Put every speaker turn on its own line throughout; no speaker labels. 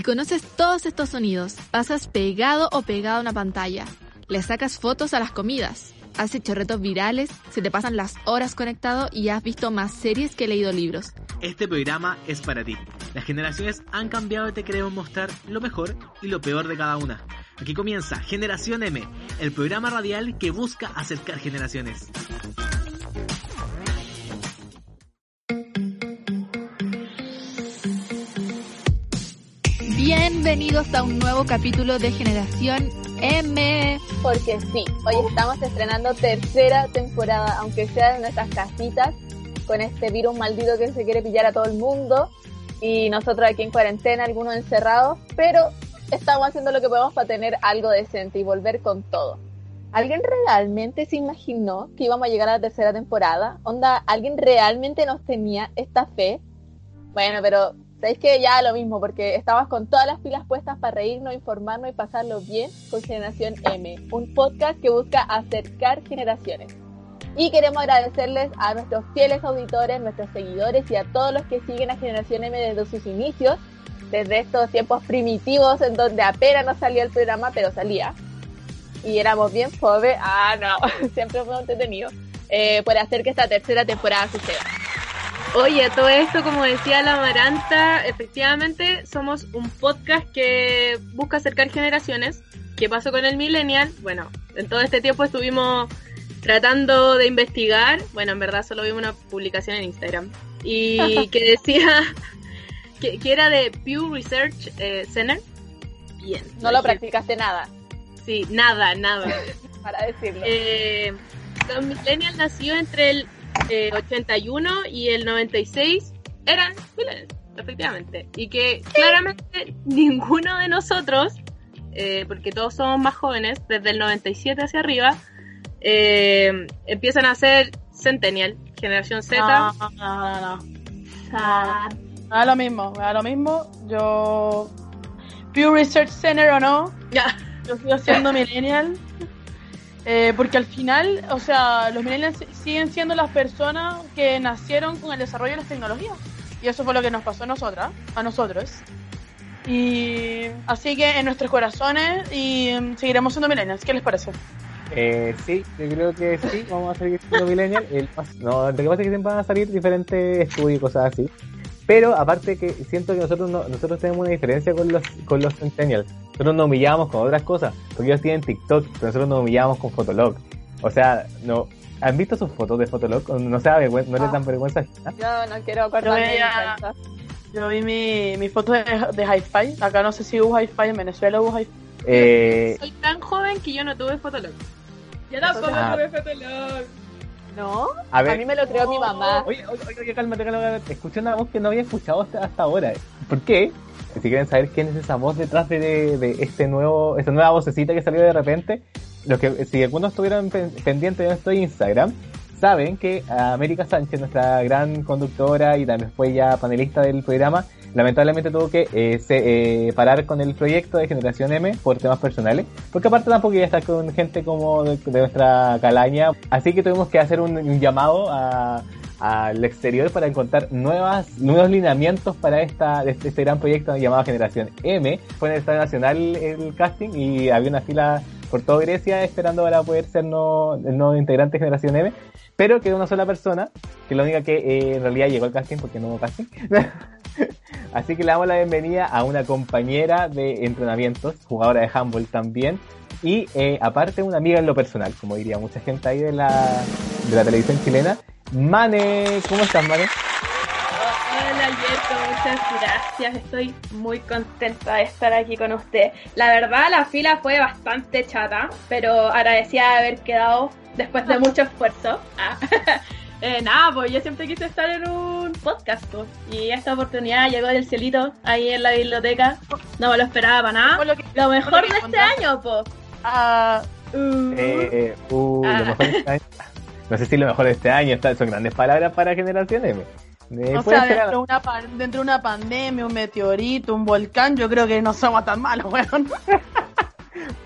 Si conoces todos estos sonidos, pasas pegado o pegado a una pantalla, le sacas fotos a las comidas, has hecho retos virales, se te pasan las horas conectado y has visto más series que leído libros.
Este programa es para ti. Las generaciones han cambiado y te queremos mostrar lo mejor y lo peor de cada una. Aquí comienza Generación M, el programa radial que busca acercar generaciones.
Bienvenidos a un nuevo capítulo de Generación M.
Porque sí, hoy estamos estrenando tercera temporada, aunque sea en nuestras casitas, con este virus maldito que se quiere pillar a todo el mundo. Y nosotros aquí en cuarentena, algunos encerrados, pero estamos haciendo lo que podemos para tener algo decente y volver con todo. ¿Alguien realmente se imaginó que íbamos a llegar a la tercera temporada? Onda, ¿alguien realmente nos tenía esta fe? Bueno, pero sabéis que ya lo mismo, porque estabas con todas las pilas puestas para reírnos, informarnos y pasarlo bien con Generación M, un podcast que busca acercar generaciones. Y queremos agradecerles a nuestros fieles auditores, nuestros seguidores y a todos los que siguen a Generación M desde sus inicios, desde estos tiempos primitivos en donde apenas no salía el programa, pero salía. Y éramos bien pobres, ah no, siempre fue entretenido, eh, por hacer que esta tercera temporada suceda.
Oye, todo esto, como decía la Amaranta, efectivamente somos un podcast que busca acercar generaciones. ¿Qué pasó con el Millennial? Bueno, en todo este tiempo estuvimos tratando de investigar. Bueno, en verdad solo vimos una publicación en Instagram. Y que decía que, que era de Pew Research eh, Center. Bien.
No lo practicaste nada.
Sí, nada, nada.
Para decirlo.
Eh, los Millennials nació entre el eh, 81 y el 96 eran millennials, efectivamente. Y que claramente ninguno de nosotros, eh, porque todos somos más jóvenes, desde el 97 hacia arriba, eh, empiezan a ser Centennial, generación Z.
No, no, no, no. Lo mismo, me da lo mismo. Yo. Pew Research Center o no,
Ya.
yo sigo siendo millennial. Eh, porque al final, o sea, los millennials siguen siendo las personas que nacieron con el desarrollo de las tecnologías. Y eso fue lo que nos pasó a nosotras, a nosotros. Y así que en nuestros corazones y mm, seguiremos siendo millennials. ¿Qué les parece?
Eh, sí, yo creo que sí, vamos a seguir siendo millennial. El, no, lo que pasa es que siempre van a salir diferentes estudios y cosas así. Pero aparte que siento que nosotros no, nosotros tenemos una diferencia con los con los centennials. Nosotros nos humillamos con otras cosas, porque ellos tienen TikTok, pero nosotros nos humillamos con Fotolog. O sea, no ¿han visto sus fotos de Fotolog? No se da vergüenza, no les dan vergüenza. ajena?
Yo no quiero
Yo,
acordarme cuenta.
yo vi mi, mi foto de, de Hi-Fi. Acá no sé si hubo Hi-Fi, en Venezuela hubo Hi-Fi.
Eh,
Soy tan joven que yo no tuve Fotolog.
Yo tampoco
Ah.
tuve Fotolog. ¿No?
a
A
ver,
mí me lo creó mi mamá.
Oye, oye, oye, cálmate, cálmate. Escuché una voz que no había escuchado hasta, hasta ahora. ¿Por qué? Si quieren saber quién es esa voz detrás de, este nuevo, esta nueva vocecita que salió de repente, los que, si algunos estuvieron pen- pendientes de nuestro Instagram, saben que América Sánchez, nuestra gran conductora y también fue ya panelista del programa, lamentablemente tuvo que eh, se- eh, parar con el proyecto de Generación M por temas personales, porque aparte tampoco iba a estar con gente como de, nuestra calaña, así que tuvimos que hacer un, llamado a, al exterior para encontrar nuevas, nuevos lineamientos para esta, este, este gran proyecto llamado Generación M. Fue en el Estadio Nacional el casting y había una fila por toda Grecia esperando para poder ser no, el nuevo integrante de Generación M, pero quedó una sola persona, que la única que eh, en realidad llegó al casting porque no hubo casting. Así que le damos la bienvenida a una compañera de entrenamientos, jugadora de handball también, y eh, aparte una amiga en lo personal, como diría mucha gente ahí de la, de la televisión chilena. Mane, ¿cómo estás, Mane?
Muchas gracias. Estoy muy contenta de estar aquí con usted. La verdad, la fila fue bastante chata, pero agradecida de haber quedado después de mucho esfuerzo. Ah. Eh, nada, pues yo siempre quise estar en un podcast, pues, y esta oportunidad llegó del cielito ahí en la biblioteca. No me lo esperaba para nada.
Lo que-
Lo mejor de este año, pues.
Ah,
Uh.
Eh, uh,
Ah.
lo mejor de este año. No sé si lo mejor de este año son grandes palabras para Generación M. Eh,
o
puede
sea,
ser
dentro de, una, dentro de una pandemia, un meteorito, un volcán, yo creo que no somos tan malos, weón.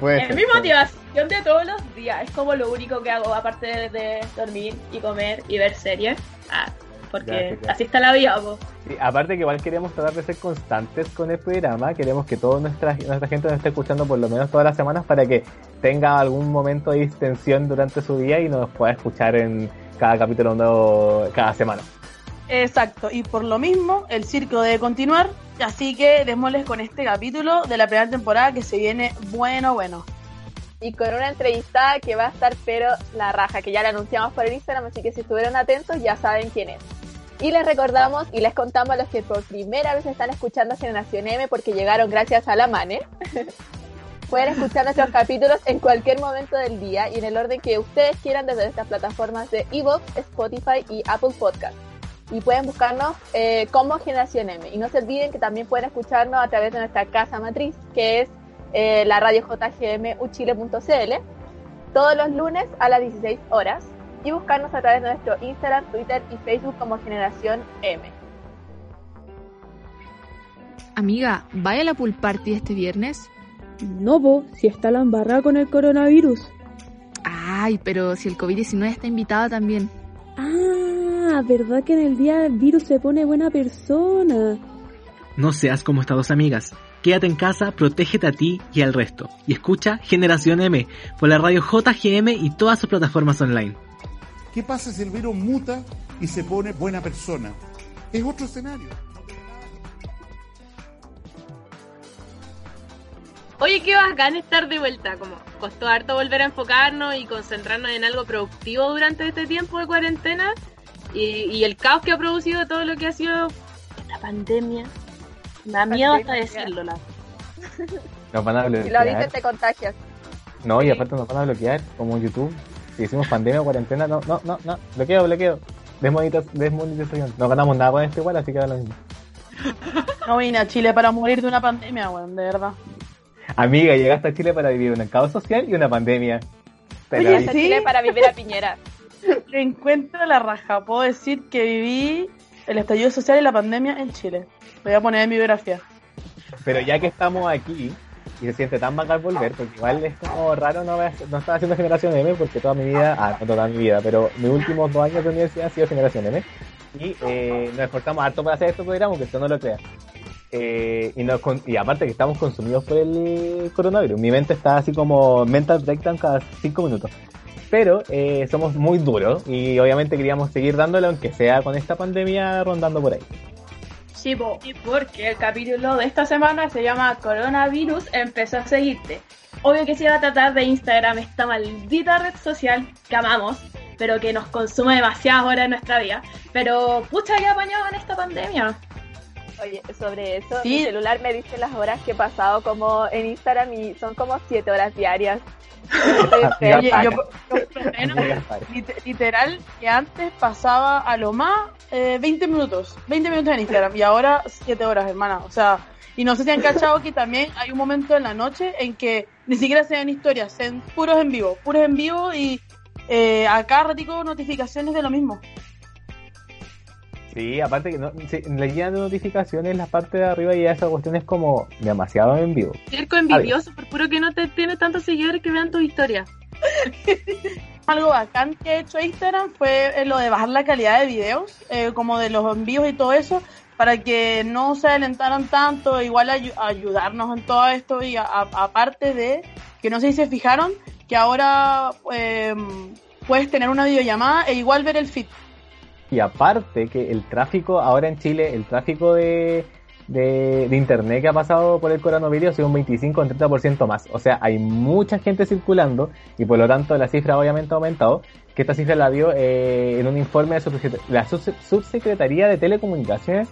Es
ser,
mi motivación de todos los días. Es como lo único que hago, aparte de, dormir y comer y ver series. Ah, porque así está la vida, po.
Sí, aparte que igual queremos tratar de ser constantes con el programa, queremos que toda nuestra, nuestra gente nos esté escuchando por lo menos todas las semanas para que tenga algún momento de distensión durante su día y nos pueda escuchar en cada capítulo nuevo cada semana.
Exacto, y por lo mismo, el circo debe continuar. Así que démosles con este capítulo de la primera temporada que se viene bueno, bueno.
y con una entrevistada que va a estar pero la raja, que ya la anunciamos por el Instagram, así que si estuvieron atentos ya saben quién es. Y les recordamos y les contamos a los que por primera vez están escuchando Generación M porque llegaron gracias a la Mane. Pueden escuchar nuestros capítulos en cualquier momento del día y en el orden que ustedes quieran desde estas plataformas de Evox, Spotify y Apple Podcast. Y pueden buscarnos eh, como Generación M. Y no se olviden que también pueden escucharnos a través de nuestra casa matriz, que es eh, la radio JGM uchile.cl, todos los lunes a las 16 horas. Y buscarnos a través de nuestro Instagram, Twitter y Facebook como Generación M.
Amiga, ¿vaya a la pool party este viernes?
No, po, si está la embarrada con el coronavirus.
Ay, pero si el COVID-19 está invitado también.
Ah, ¿verdad que en el día del virus se pone buena persona?
No seas como estas dos amigas. Quédate en casa, protégete a ti y al resto. Y escucha Generación M por la radio JGM y todas sus plataformas online.
¿Qué pasa si el virus muta y se pone buena persona? Es otro escenario.
Oye, qué bacán estar de vuelta. Como costó harto volver a enfocarnos y concentrarnos en algo productivo durante este tiempo de cuarentena. Y, y el caos que ha producido todo lo que ha sido esta pandemia. Me da miedo hasta decirlo. La...
Nos van a
Si lo dices
bloquear.
te contagias.
No, y aparte nos van a bloquear, como YouTube. Si hicimos pandemia o cuarentena, no, no, no, no. Bloqueo, bloqueo. Desmonetiz- Desmonetización. No ganamos nada con esto igual, así que da lo mismo.
No vine a Chile para morir de una pandemia, weón, de verdad.
Amiga, llegaste a Chile para vivir un caos social y una pandemia. La
Oye, sí.
Chile para vivir a Piñera.
Encuentro la raja. Puedo decir que viví el estallido social y la pandemia en Chile. Lo voy a poner en mi biografía.
Pero ya que estamos aquí y se siente tan bacán volver, porque igual es como raro no, ver- no estar haciendo generación M, porque toda mi vida, ah, no toda mi vida, pero mis últimos dos años de universidad han sido generación M. Y eh, nos esforzamos harto para hacer este programa, aunque usted no lo crea. Eh, y, nos y aparte que estamos consumidos por el coronavirus. Mi mente está así como mental breakdown cada cinco minutos. Pero eh, somos muy duros y obviamente queríamos seguir dándole, aunque sea con esta pandemia rondando por ahí.
Sí, porque el capítulo de esta semana se llama Coronavirus empezó a seguirte. Obvio que se va a tratar de Instagram, esta maldita red social que amamos, pero que nos consume demasiadas horas en nuestra vida. Pero, pucha, que apañado en esta pandemia.
Oye, sobre eso,
Sí.
mi celular me dice las horas que he pasado como en Instagram y son como 7 horas diarias.
Oye, yo, yo por lo menos, lit- literal, que antes pasaba a lo más eh, 20 minutos. 20 minutos en Instagram y ahora 7 horas, hermana. O sea, y no sé si han cachado que también hay un momento en la noche en que ni siquiera se ven historias, se ven puros en vivo, puros en vivo y eh, acá ratico notificaciones de lo mismo.
Sí, aparte que no, sí, le llegan de notificaciones la parte de arriba y ya esa cuestión es como demasiado en vivo.
Circo envidioso, por puro que no te tiene tantos seguidores que vean tu historia.
Algo bacán que ha hecho Instagram fue eh, lo de bajar la calidad de videos, eh, como de los envíos y todo eso, para que no se adelantaran tanto, igual ayu- ayudarnos en todo esto y a- a- aparte de que no sé si se fijaron que ahora eh, puedes tener una videollamada e igual ver el feed.
Y aparte que el tráfico ahora en Chile, el tráfico de, de, internet que ha pasado por el coronavirus ha sido un 25 o un 30% más. O sea, hay mucha gente circulando y por lo tanto la cifra obviamente ha aumentado. Que esta cifra la dio eh, en un informe de la subse- Subsecretaría de Telecomunicaciones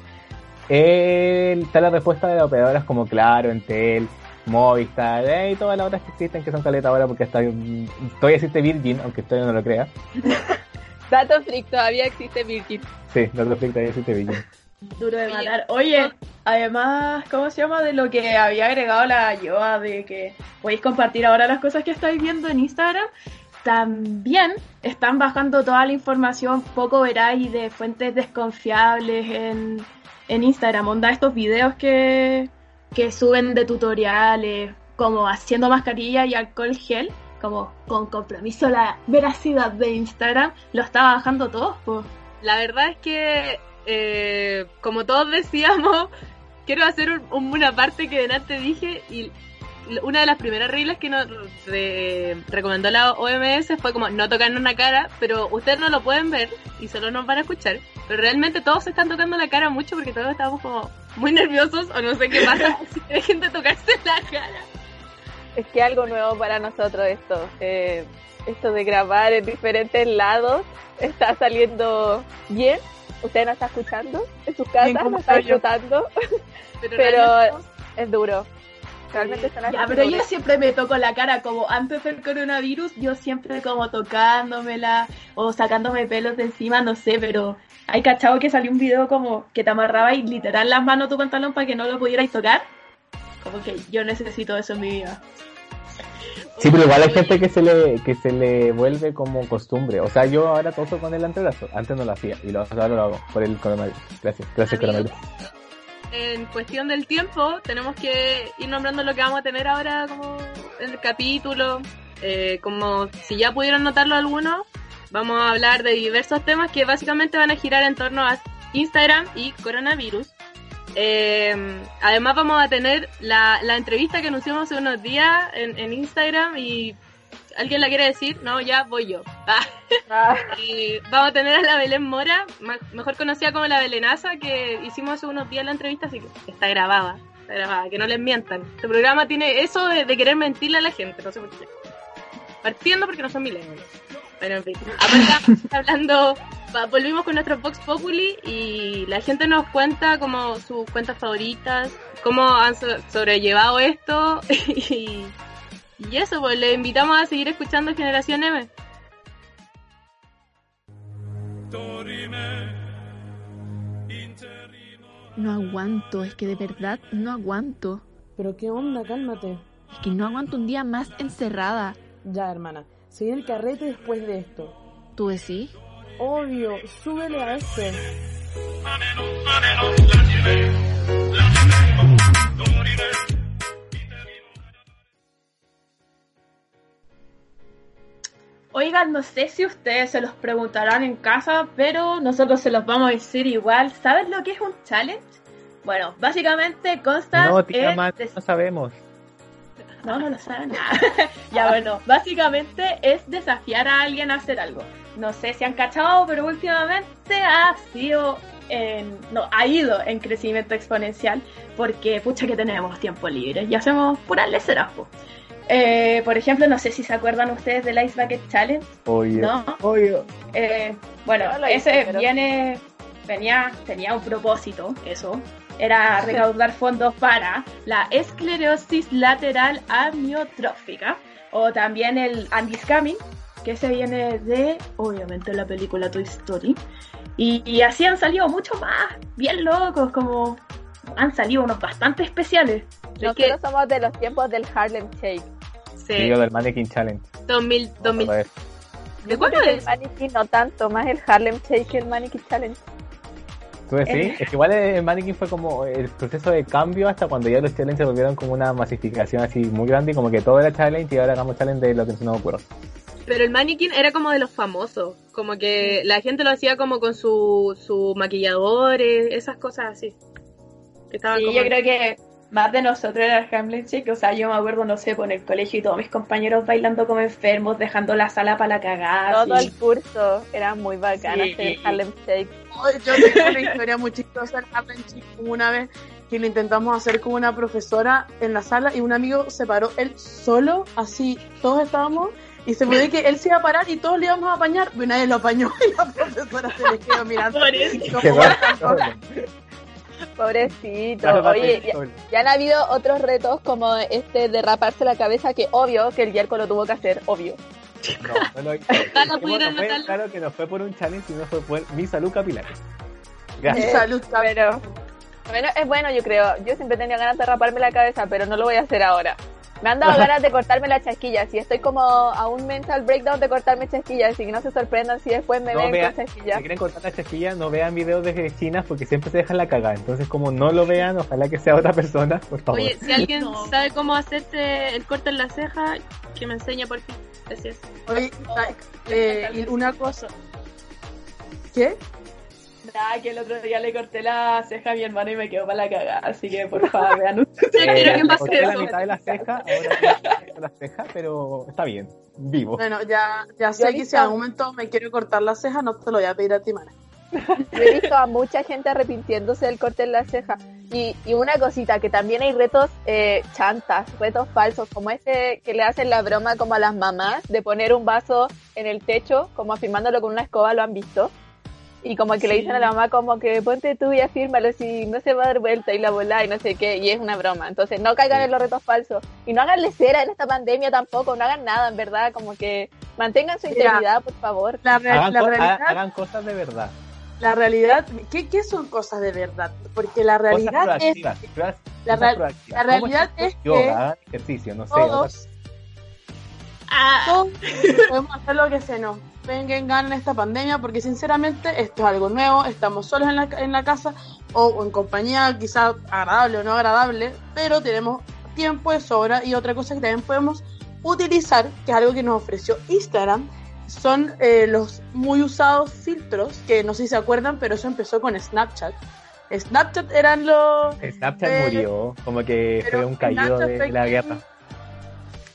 está la respuesta de las operadoras como Claro, Entel, Movistar eh, y todas las otras que existen que son caleta ahora porque está, todavía existe Virgin, aunque todavía no lo crea.
Dato freak, todavía existe Virgin.
Sí, Dato freak todavía existe Virgin.
Duro de matar. Oye, además, ¿cómo se llama? De lo que había agregado la Yoa, de que podéis compartir ahora las cosas que estáis viendo en Instagram. También están bajando toda la información poco veraz y de fuentes desconfiables en, en Instagram. Onda estos videos que, que suben de tutoriales, como haciendo mascarilla y alcohol gel, como con compromiso la veracidad de Instagram, lo está bajando todos. po.
La verdad es que, eh, como todos decíamos, quiero hacer un- un- una parte que delante dije y una de las primeras reglas que nos re- recomendó la OMS fue como no tocarnos la cara, pero ustedes no lo pueden ver y solo nos van a escuchar. Pero realmente todos se están tocando la cara mucho porque todos estamos como muy nerviosos o no sé qué pasa si dejen de tocarse la cara.
Es que algo nuevo para nosotros esto. Eh, esto de grabar en diferentes lados está saliendo bien. Usted no está escuchando en sus casas,
como
no está disfrutando,
Pero,
es duro. Realmente así
Ya, pero yo siempre me toco la cara, como antes del coronavirus, yo siempre como tocándomela o sacándome pelos de encima, no sé, pero hay cachado que salió un video como que te amarraba y literal las manos tu pantalón para que no lo pudierais tocar. Como que yo necesito eso en mi vida.
Sí, pero igual hay gente que se le que se le vuelve como costumbre. O sea, yo ahora toso con el antebrazo. Antes no lo hacía y lo, ahora lo hago por el coronavirus. Gracias, gracias coronavirus.
en cuestión del tiempo, tenemos que ir nombrando lo que vamos a tener ahora como en el capítulo. Eh, como si ya pudieron notarlo algunos, vamos a hablar de diversos temas que básicamente van a girar en torno a Instagram y coronavirus. Eh, además vamos a tener la, la entrevista que anunciamos hace unos días en, en Instagram y ¿alguien la quiere decir? No, ya voy yo. Ah.
Ah,
vamos a tener a la Belén Mora, mejor conocida como la Belenaza, que hicimos hace unos días la entrevista, así que está grabada, está grabada, que no les mientan. Este programa tiene eso de, de querer mentirle a la gente, no sé por qué. Partiendo porque no son millennials. Bueno, en fin. Aparte, hablando, volvimos con nuestro Vox Populi y la gente nos cuenta como sus cuentas favoritas, cómo han so- sobrellevado esto y, y eso, pues le invitamos a seguir escuchando Generación M.
No aguanto, es que de verdad no aguanto.
Pero qué onda, cálmate.
Es que no aguanto un día más encerrada.
Ya, hermana. Se viene el carrete después de esto.
¿Tú decís?
Obvio, súbele a este.
Oigan, no sé si ustedes se los preguntarán en casa, pero nosotros se los vamos a decir igual. ¿Sabes lo que es un challenge? Bueno, básicamente consta
No, tía,
en
no sabemos.
No, no lo saben. ya bueno, básicamente es desafiar a alguien a hacer algo. No sé si han cachado, pero últimamente ha sido en, no, ha ido en crecimiento exponencial porque pucha que tenemos tiempo libre y hacemos puras leceras. po. Eh, por ejemplo, no sé si se acuerdan ustedes del Ice Bucket Challenge.
Obvio.
No.
Obvio.
Eh, bueno,
No hice,
ese
pero-
viene, venía, tenía un propósito, eso. Era recaudar fondos para la esclerosis lateral amiotrófica o también el anti-scamming, que se viene de, obviamente, la película Toy Story. Y, y así han salido muchos más, bien locos, como han salido unos bastante especiales.
Es que-
Nosotros somos de los tiempos del Harlem Shake.
Sí,
Digo del Mannequin Challenge.
2000, 2000.
Vamos a ver.
¿De cuándo es?
El Mannequin no tanto, más el Harlem Shake que el Mannequin Challenge.
¿Tú decís?
Eh.
Es que igual el Mannequin fue como el proceso de cambio hasta cuando ya los challenges se volvieron como una masificación así muy grande y como que todo era challenge y ahora hagamos challenge de lo que se nos ocurra.
Pero el mannequin era como de los famosos, como que la gente lo hacía como con su, su maquilladores, esas cosas así. Que estaban
Sí,
como-
yo creo que más de nosotros era el Hamlet Shake. O sea, yo me acuerdo, no sé, por el colegio y todos mis compañeros bailando como enfermos, dejando la sala para la cagada.
Todo
así.
el curso era muy bacano
Sí.
hacer Harlem Shake.
Yo tengo una historia muy chistosa del Harlem Shake. Una vez que lo intentamos hacer con una profesora en la sala y un amigo se paró él solo, así todos estábamos, y se puede que él se iba a parar y todos le íbamos a apañar, pero nadie lo apañó y la profesora se le quedó mirando.
Pobrecito. Oye, ya, ya han habido otros retos como este de raparse la cabeza, que obvio que el Yerko lo tuvo que hacer, obvio.
No, no
pudieron
no fue- claro que no fue por un challenge, sino fue por mi salud capilar.
Eh,
Gracias.
Salud,
Pero, bueno, es bueno, yo creo. Yo siempre tenía ganas de raparme la cabeza, pero no lo voy a hacer ahora. Me han dado ganas de cortarme las chasquillas y estoy como a un mental breakdown de cortarme chasquillas y que no se sorprendan si después me
No
ven
vean,
con
si
chasquillas.
quieren cortar la chasquilla, no vean videos de China porque siempre se dejan la cagada. Entonces, como no lo vean, ojalá que sea otra persona, por favor.
Oye, si alguien sabe cómo hacerte el corte en la ceja, que me enseñe por fin. Gracias.
Oye, eh, una cosa. ¿Qué?
Nada, que el otro día le corté la ceja a mi hermano y me quedó para la cagada. Así que por favor, vean ustedes.
Eh,
quiero que
me
pase
corté la
eso.
mitad de la ceja, ahora la ceja, pero está bien, vivo.
Bueno, ya, ya sé que si en algún momento me quiero cortar la ceja, no te lo voy a pedir a ti, Mana.
Yo he visto a mucha gente arrepintiéndose del corte en la ceja. Y, y una cosita, que también hay retos eh, chantas, retos falsos, como ese que le hacen la broma como a las mamás de poner un vaso en el techo, como afirmándolo con una escoba, ¿lo han visto? Y como que le dicen a la mamá como que ponte tú y afírmalo si no se va a dar vuelta y la bola y no sé qué, y es una broma. Entonces no caigan en los retos falsos. Y no haganle cera en esta pandemia tampoco, no hagan nada, en verdad, como que mantengan su
Mira.
integridad, por favor.
La,
Hagan,
la
co-
realidad,
ha- hagan cosas de verdad.
la realidad, ¿qué, ¿qué son cosas de verdad? Porque la
Cosas
realidad es la la
¿Cómo
realidad es
yoga,
que
hagan ejercicio, no sé.
todos,
Ah,
todos podemos hacer lo que se nos venga en gana en esta pandemia, porque sinceramente esto es algo nuevo, estamos solos en la, en la casa o, o en compañía, quizá agradable o no agradable, pero tenemos tiempo de sobra y otra cosa que también podemos utilizar, que es algo que nos ofreció Instagram, son eh, los muy usados filtros, que no sé si se acuerdan, pero eso empezó con Snapchat. Snapchat eran los...
Snapchat
Eh,
murió, como que fue un caído
Snapchat
de, la guerra.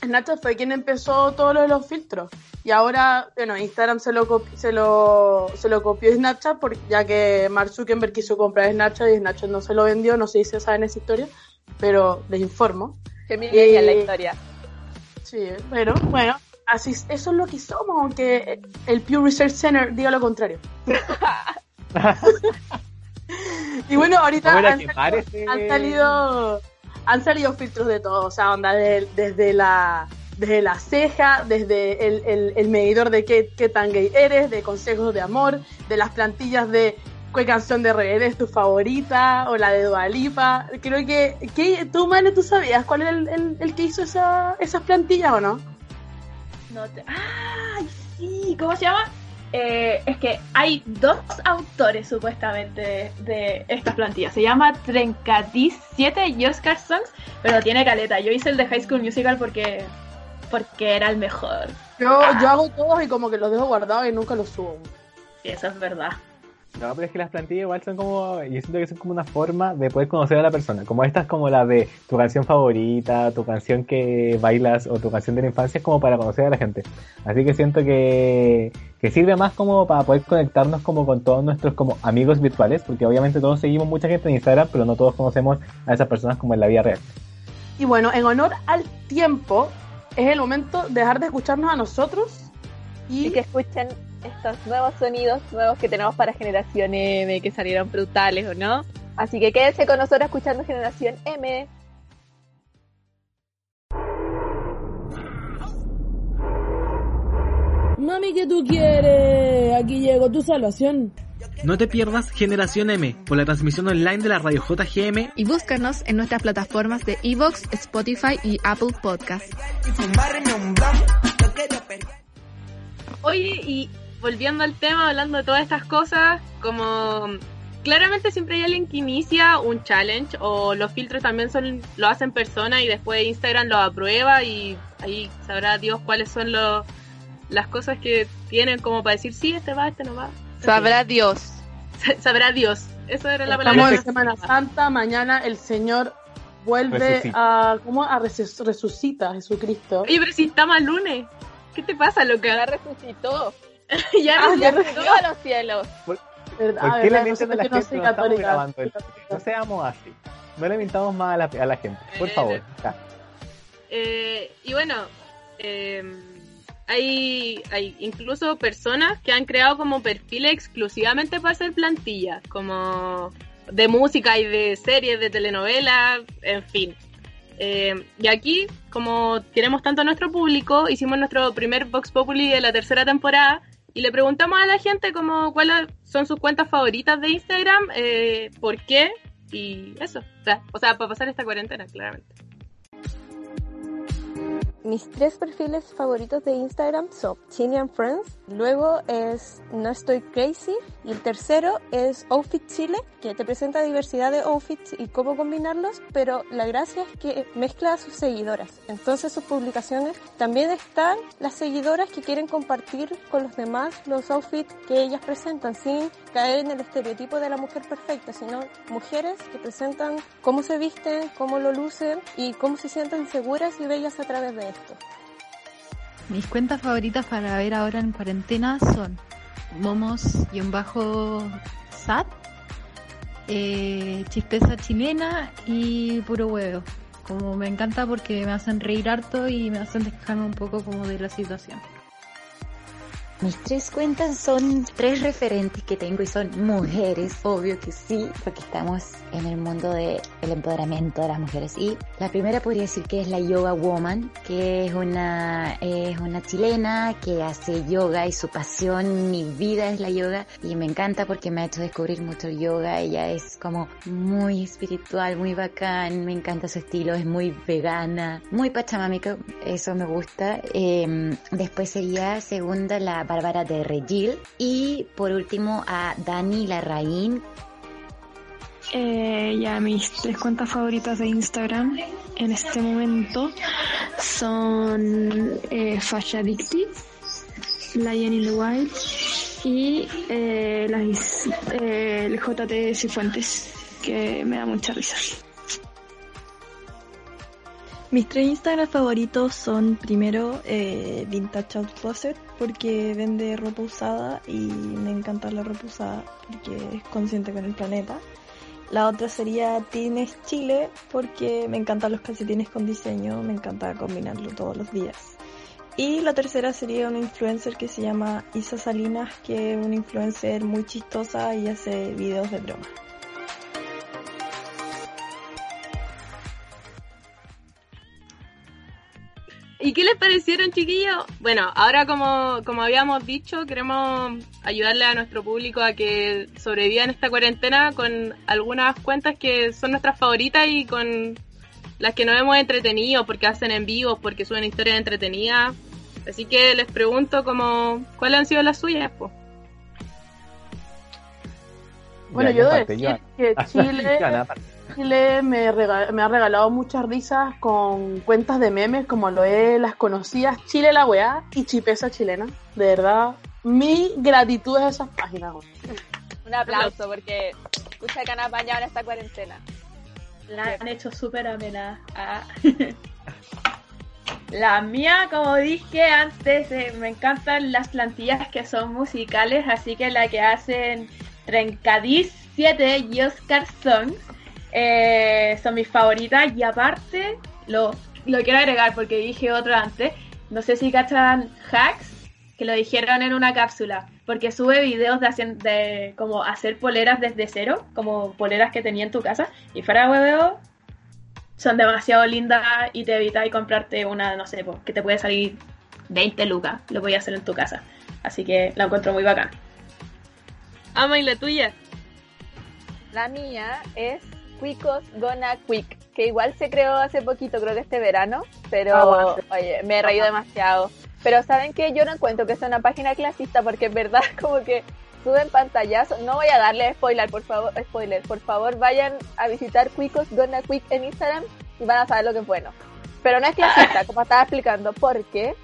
Snapchat fue quien empezó todo lo de los filtros. Y ahora, bueno, Instagram se lo, copi- se lo, se lo copió Snapchat, por- ya que Mark Zuckerberg quiso comprar Snapchat y Snapchat no se lo vendió, no sé si se saben esa historia, pero les informo.
Que millennial la
Eh,
historia.
Sí, pero bueno, así es- eso es lo que somos, aunque el Pew Research Center diga lo contrario. y bueno, ahorita
¿Cómo era
han salido- han salido han salido filtros de todo, o sea, onda de- desde la desde la ceja, desde el, el- medidor de qué, qué tan gay eres, de consejos de amor, de las plantillas de qué canción de RBD es tu favorita o la de Dualipa. Creo que, que tú, Mane, tú sabías cuál era el, el- que hizo esa, esas plantillas o no?
No te- ¡Ay, sí! ¿Cómo se llama? Eh, es que hay dos autores supuestamente de, estas plantillas. Se llama Trencadis 7 y Oscar Songs, pero tiene caleta. Yo hice el de High School Musical porque porque era el mejor.
Yo, yo hago todos y como que los dejo guardados y nunca los subo.
Sí, eso es verdad.
No, pero es que las plantillas igual son como, yo siento que son como una forma de poder conocer a la persona. Como estas como la de tu canción favorita, tu canción que bailas o tu canción de la infancia es como para conocer a la gente. Así que siento que, que sirve más como para poder conectarnos como con todos nuestros como amigos virtuales, porque obviamente todos seguimos mucha gente en Instagram, pero no todos conocemos a esas personas como en la vida real.
Y bueno, en honor al tiempo, es el momento de dejar de escucharnos a nosotros y,
Y que escuchen estos nuevos sonidos nuevos que tenemos para Generación M, que salieron brutales, ¿o no? Así que quédense con nosotros escuchando Generación M.
Mami, ¿qué tú quieres? Aquí llegó tu salvación.
No te pierdas Generación M por la transmisión online de la radio JGM
Y búscanos en nuestras plataformas de Evox, Spotify y Apple Podcast.
Oye, y volviendo al tema, hablando de todas estas cosas, como claramente siempre hay alguien que inicia un challenge o los filtros también son lo hacen persona y después Instagram lo aprueba y ahí sabrá Dios cuáles son los las cosas que tienen como para decir sí, este va, este no va.
Sabrá Dios.
Sabrá Dios. Eso era la palabra.
estamos
que
en Semana Santa, mañana el Señor vuelve
Resucita.
a ¿cómo? a resu- resucita Jesucristo.
Oye, pero si estamos al lunes. ¿Qué te pasa,
Ya
loca?
resucitó.
ya
Ah,
Ya
resucitó.
a los cielos.
¿Por qué
¿verdad?
le
No sé
mienten a
por
la
qué
gente?
no soy
No estamos
católica.
grabando el No seamos así. No le mintamos más a la, a la gente, por favor. Ya.
Eh, y bueno, eh, hay, hay incluso personas que han creado como perfiles exclusivamente para hacer plantillas, como de música y de series, de telenovelas, en fin. Eh, y aquí, como queremos tanto a nuestro público, hicimos nuestro primer Vox Populi de la tercera temporada y le preguntamos a la gente como cuáles son sus cuentas favoritas de Instagram, eh, por qué y eso. O sea, o sea, para pasar esta cuarentena, claramente.
Mis tres perfiles favoritos de Instagram son Chilean Friends, luego es No Estoy Crazy y el tercero es Outfit Chile, que te presenta diversidad de outfits y cómo combinarlos, pero la gracia es que mezcla a sus seguidoras. Entonces sus publicaciones también están las seguidoras que quieren compartir con los demás los outfits que ellas presentan sin caer en el estereotipo de la mujer perfecta, sino mujeres que presentan cómo se visten, cómo lo lucen y cómo se sienten seguras y bellas a través de esto.
Mis cuentas favoritas para ver ahora en cuarentena son momos-sat, eh, chispeza chilena y puro huevo. Como me encanta porque me hacen reír harto y me hacen despejarme un poco como de la situación.
Mis tres cuentas son tres referentes que tengo y son mujeres, obvio que sí, porque estamos en el mundo del empoderamiento de las mujeres. Y la primera podría decir que es la Yoga Woman, que es una, es una chilena que hace yoga y su pasión, mi vida es la yoga y me encanta porque me ha hecho descubrir mucho yoga. Ella es como muy espiritual, muy bacán, me encanta su estilo, es muy vegana, muy pachamámica, eso me gusta. Eh, después sería segunda la Bárbara de Regil y por último a Dani Larraín.
Eh, ya mis tres cuentas favoritas de Instagram en este momento son eh, Fasha Addictive, Lion in the Wild y eh, las, eh, el JT Cifuentes, que me da mucha risa.
Mis tres Instagram favoritos son primero eh, Vintage Out Closet porque vende ropa usada y me encanta la ropa usada porque es consciente con el planeta. La otra sería Tines Chile porque me encantan los calcetines con diseño, me encanta combinarlo todos los días. Y la tercera sería una influencer que se llama Isa Salinas, que es una influencer muy chistosa y hace videos de broma.
¿Y qué les parecieron, chiquillos? Bueno, ahora como, como habíamos dicho, queremos ayudarle a nuestro público a que sobrevivan esta cuarentena con algunas cuentas que son nuestras favoritas y con las que nos hemos entretenido porque hacen en vivo, porque suben historias entretenidas. Así que les pregunto como, ¿cuáles han sido las suyas? Po?
Bueno, yo decir que Chile... Chile me, me, ha regalado muchas risas con cuentas de memes como lo es las conocidas Chile la weá y Chipesa chilena. De verdad, mi gratitud es a esas páginas.
Un aplauso porque escucha que han apañado en esta cuarentena.
La han hecho súper amena. Ah. La mía, como dije antes, eh, me encantan las plantillas que son musicales, así que la que hacen Trencadís 7 y Oscar Songs eh, son mis favoritas y aparte lo, lo quiero agregar porque dije otro antes. No sé si cachan hacks que lo dijeron en una cápsula porque sube videos de, hacer, de como hacer poleras desde cero, como poleras que tenía en tu casa y fuera hueveo son demasiado lindas y te evitas comprarte una, no sé, que te puede salir 20 lucas, lo voy a hacer en tu casa. Así que la encuentro muy bacán.
Ama, ¿y la tuya?
La mía es Quicos Gonna Quick, que igual se creó hace poquito, creo que este verano, pero
Ah,
oye, me he reído demasiado. Pero saben que yo no encuentro que sea una página clasista porque es verdad como que suben pantallazos. No voy a darle spoiler, por favor, spoiler, por favor vayan a visitar Quicos Gonna Quick en Instagram y van a saber lo que es bueno. Pero no es clasista, como estaba explicando, porque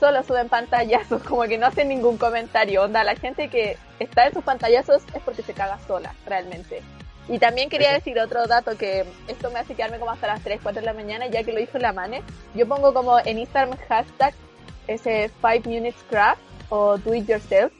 solo suben pantallazos, como que no hacen ningún comentario. Onda, la gente que está en sus pantallazos es porque se caga sola, realmente. Y también quería decir otro dato que esto me hace quedarme como hasta las 3, 4 de la mañana, ya que lo dijo la Mane. Yo pongo como en Instagram hashtag ese 5 minutes craft o do it yourself.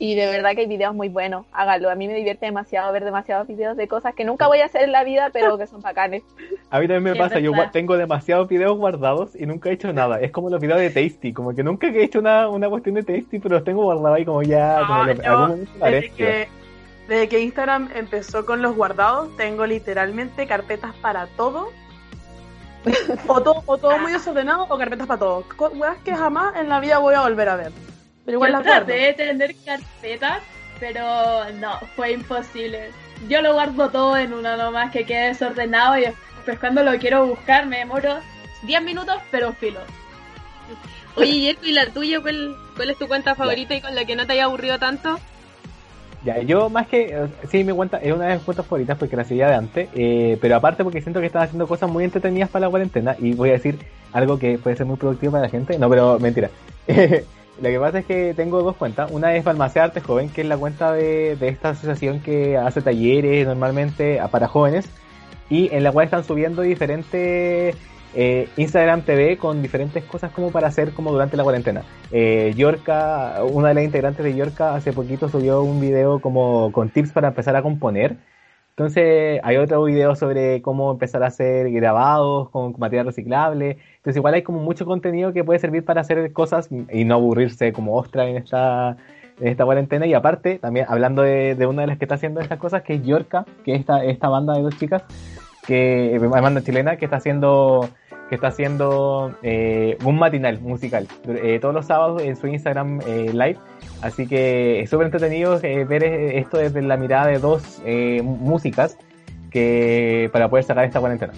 Y de verdad que hay videos muy buenos. Hágalo. A mí me divierte demasiado ver demasiados videos de cosas que nunca voy a hacer en la vida, pero que son bacanes.
A mí también me
Sí,
pasa, yo tengo demasiados videos guardados y nunca he hecho nada. Es como los videos de Tasty, como que nunca he hecho una, una cuestión de Tasty, pero los tengo guardados ahí como ya, como
No,
lo
desde que, Desde que Instagram empezó con los guardados, tengo literalmente carpetas para todo. o, todo o todo muy desordenado o carpetas para todo. Co- Weas que jamás en la vida voy a volver a ver. Pero igual
Yo
las guardo.
traté de tener carpetas, pero no, fue imposible. Yo lo guardo todo en una nomás que quede desordenado y después cuando lo quiero buscar me demoro 10 minutos, pero filo.
Oye, Yerko, ¿y la tuya? ¿Cuál, ¿Cuál es tu cuenta favorita y con la que no te haya aburrido tanto?
Ya, yo más que, eh, sí, mi cuenta es una de mis cuentas favoritas porque la seguía de antes, eh, pero aparte porque siento que están haciendo cosas muy entretenidas para la cuarentena y voy a decir algo que puede ser muy productivo para la gente, no, pero mentira. Lo que pasa es que tengo dos cuentas, una es Farmacia Arte Joven, que es la cuenta de, de esta asociación que hace talleres normalmente a- para jóvenes. Y en la cual están subiendo diferentes eh, Instagram TV con diferentes cosas como para hacer como durante la cuarentena. Eh, Yorka, una de las integrantes de Yorka hace poquito subió un video como con tips para empezar a componer. Entonces hay otro video sobre cómo empezar a hacer grabados con material reciclable. Entonces igual hay como mucho contenido que puede servir para hacer cosas y no aburrirse como ostra en esta, en esta cuarentena. Y aparte, también hablando de, una de las que está haciendo estas cosas, que es Yorka, que es esta, esta banda de dos chicas, que es banda chilena, que está haciendo que está haciendo eh, un matinal musical eh, todos los sábados en su Instagram eh, live así que es súper entretenido eh, ver eh, esto desde la mirada de dos eh, músicas que para poder sacar esta cuarentena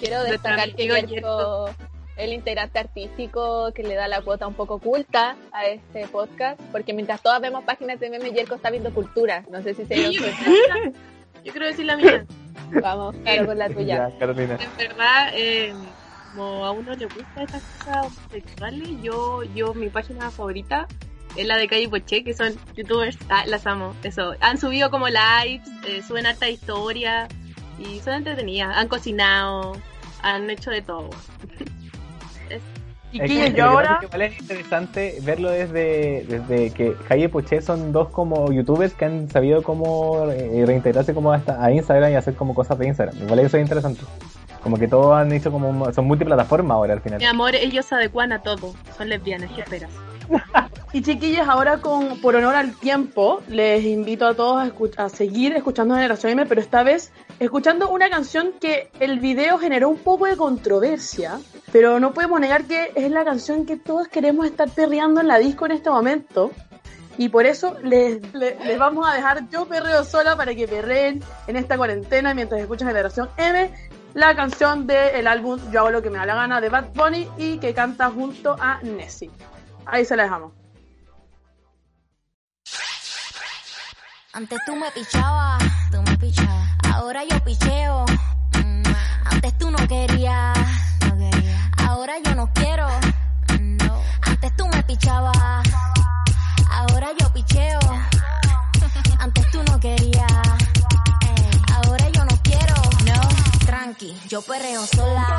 Quiero destacar que Yerko, el integrante artístico que le da la cuota un poco oculta a este podcast, porque mientras todas vemos páginas de memes, Yerko está viendo cultura. No sé si se cuenta.
Yo creo decir la mía.
Vamos, claro, con la tuya.
Ya, Carolina
En verdad, eh, como a uno le gusta estas cosas sexuales, yo, yo mi página favorita es la de Calle Poché, que son youtubers, ah, las amo, eso. Han subido como lives, eh, suben harta historia y son entretenidas. Han cocinado, han hecho de todo.
Que- yo ahora
que igual es interesante verlo desde, desde que Jaime Poché son dos como youtubers que han sabido cómo eh, reintegrarse como hasta a Instagram y hacer como cosas de Instagram. Igual eso es interesante. Como que todos han hecho como son multiplataformas ahora al final.
mi amor, ellos se adecuan a todo. Son lesbianas, ¿qué esperas?
Y chiquillas, ahora con por honor al tiempo, les invito a todos a, escu- a seguir escuchando Generación M, pero esta vez escuchando una canción que el video generó un poco de controversia, pero no podemos negar que es la canción que todos queremos estar perreando en la disco en este momento. Y por eso les, les, les vamos a dejar Yo Perreo Sola para que perreen en esta cuarentena mientras escuchan Generación M, la canción del álbum Yo hago lo que me da la gana de Bad Bunny y que canta junto a Nessie. Ahí se la dejamos.
Antes tú me pichabas, tú me pichabas. Ahora yo picheo. Mm, Antes tú no querías, quería. Ahora yo no quiero. Antes tú me pichabas. Ahora yo picheo. Antes tú no querías. Ey, Ahora yo no quiero. No. Tranqui, yo perreo sola.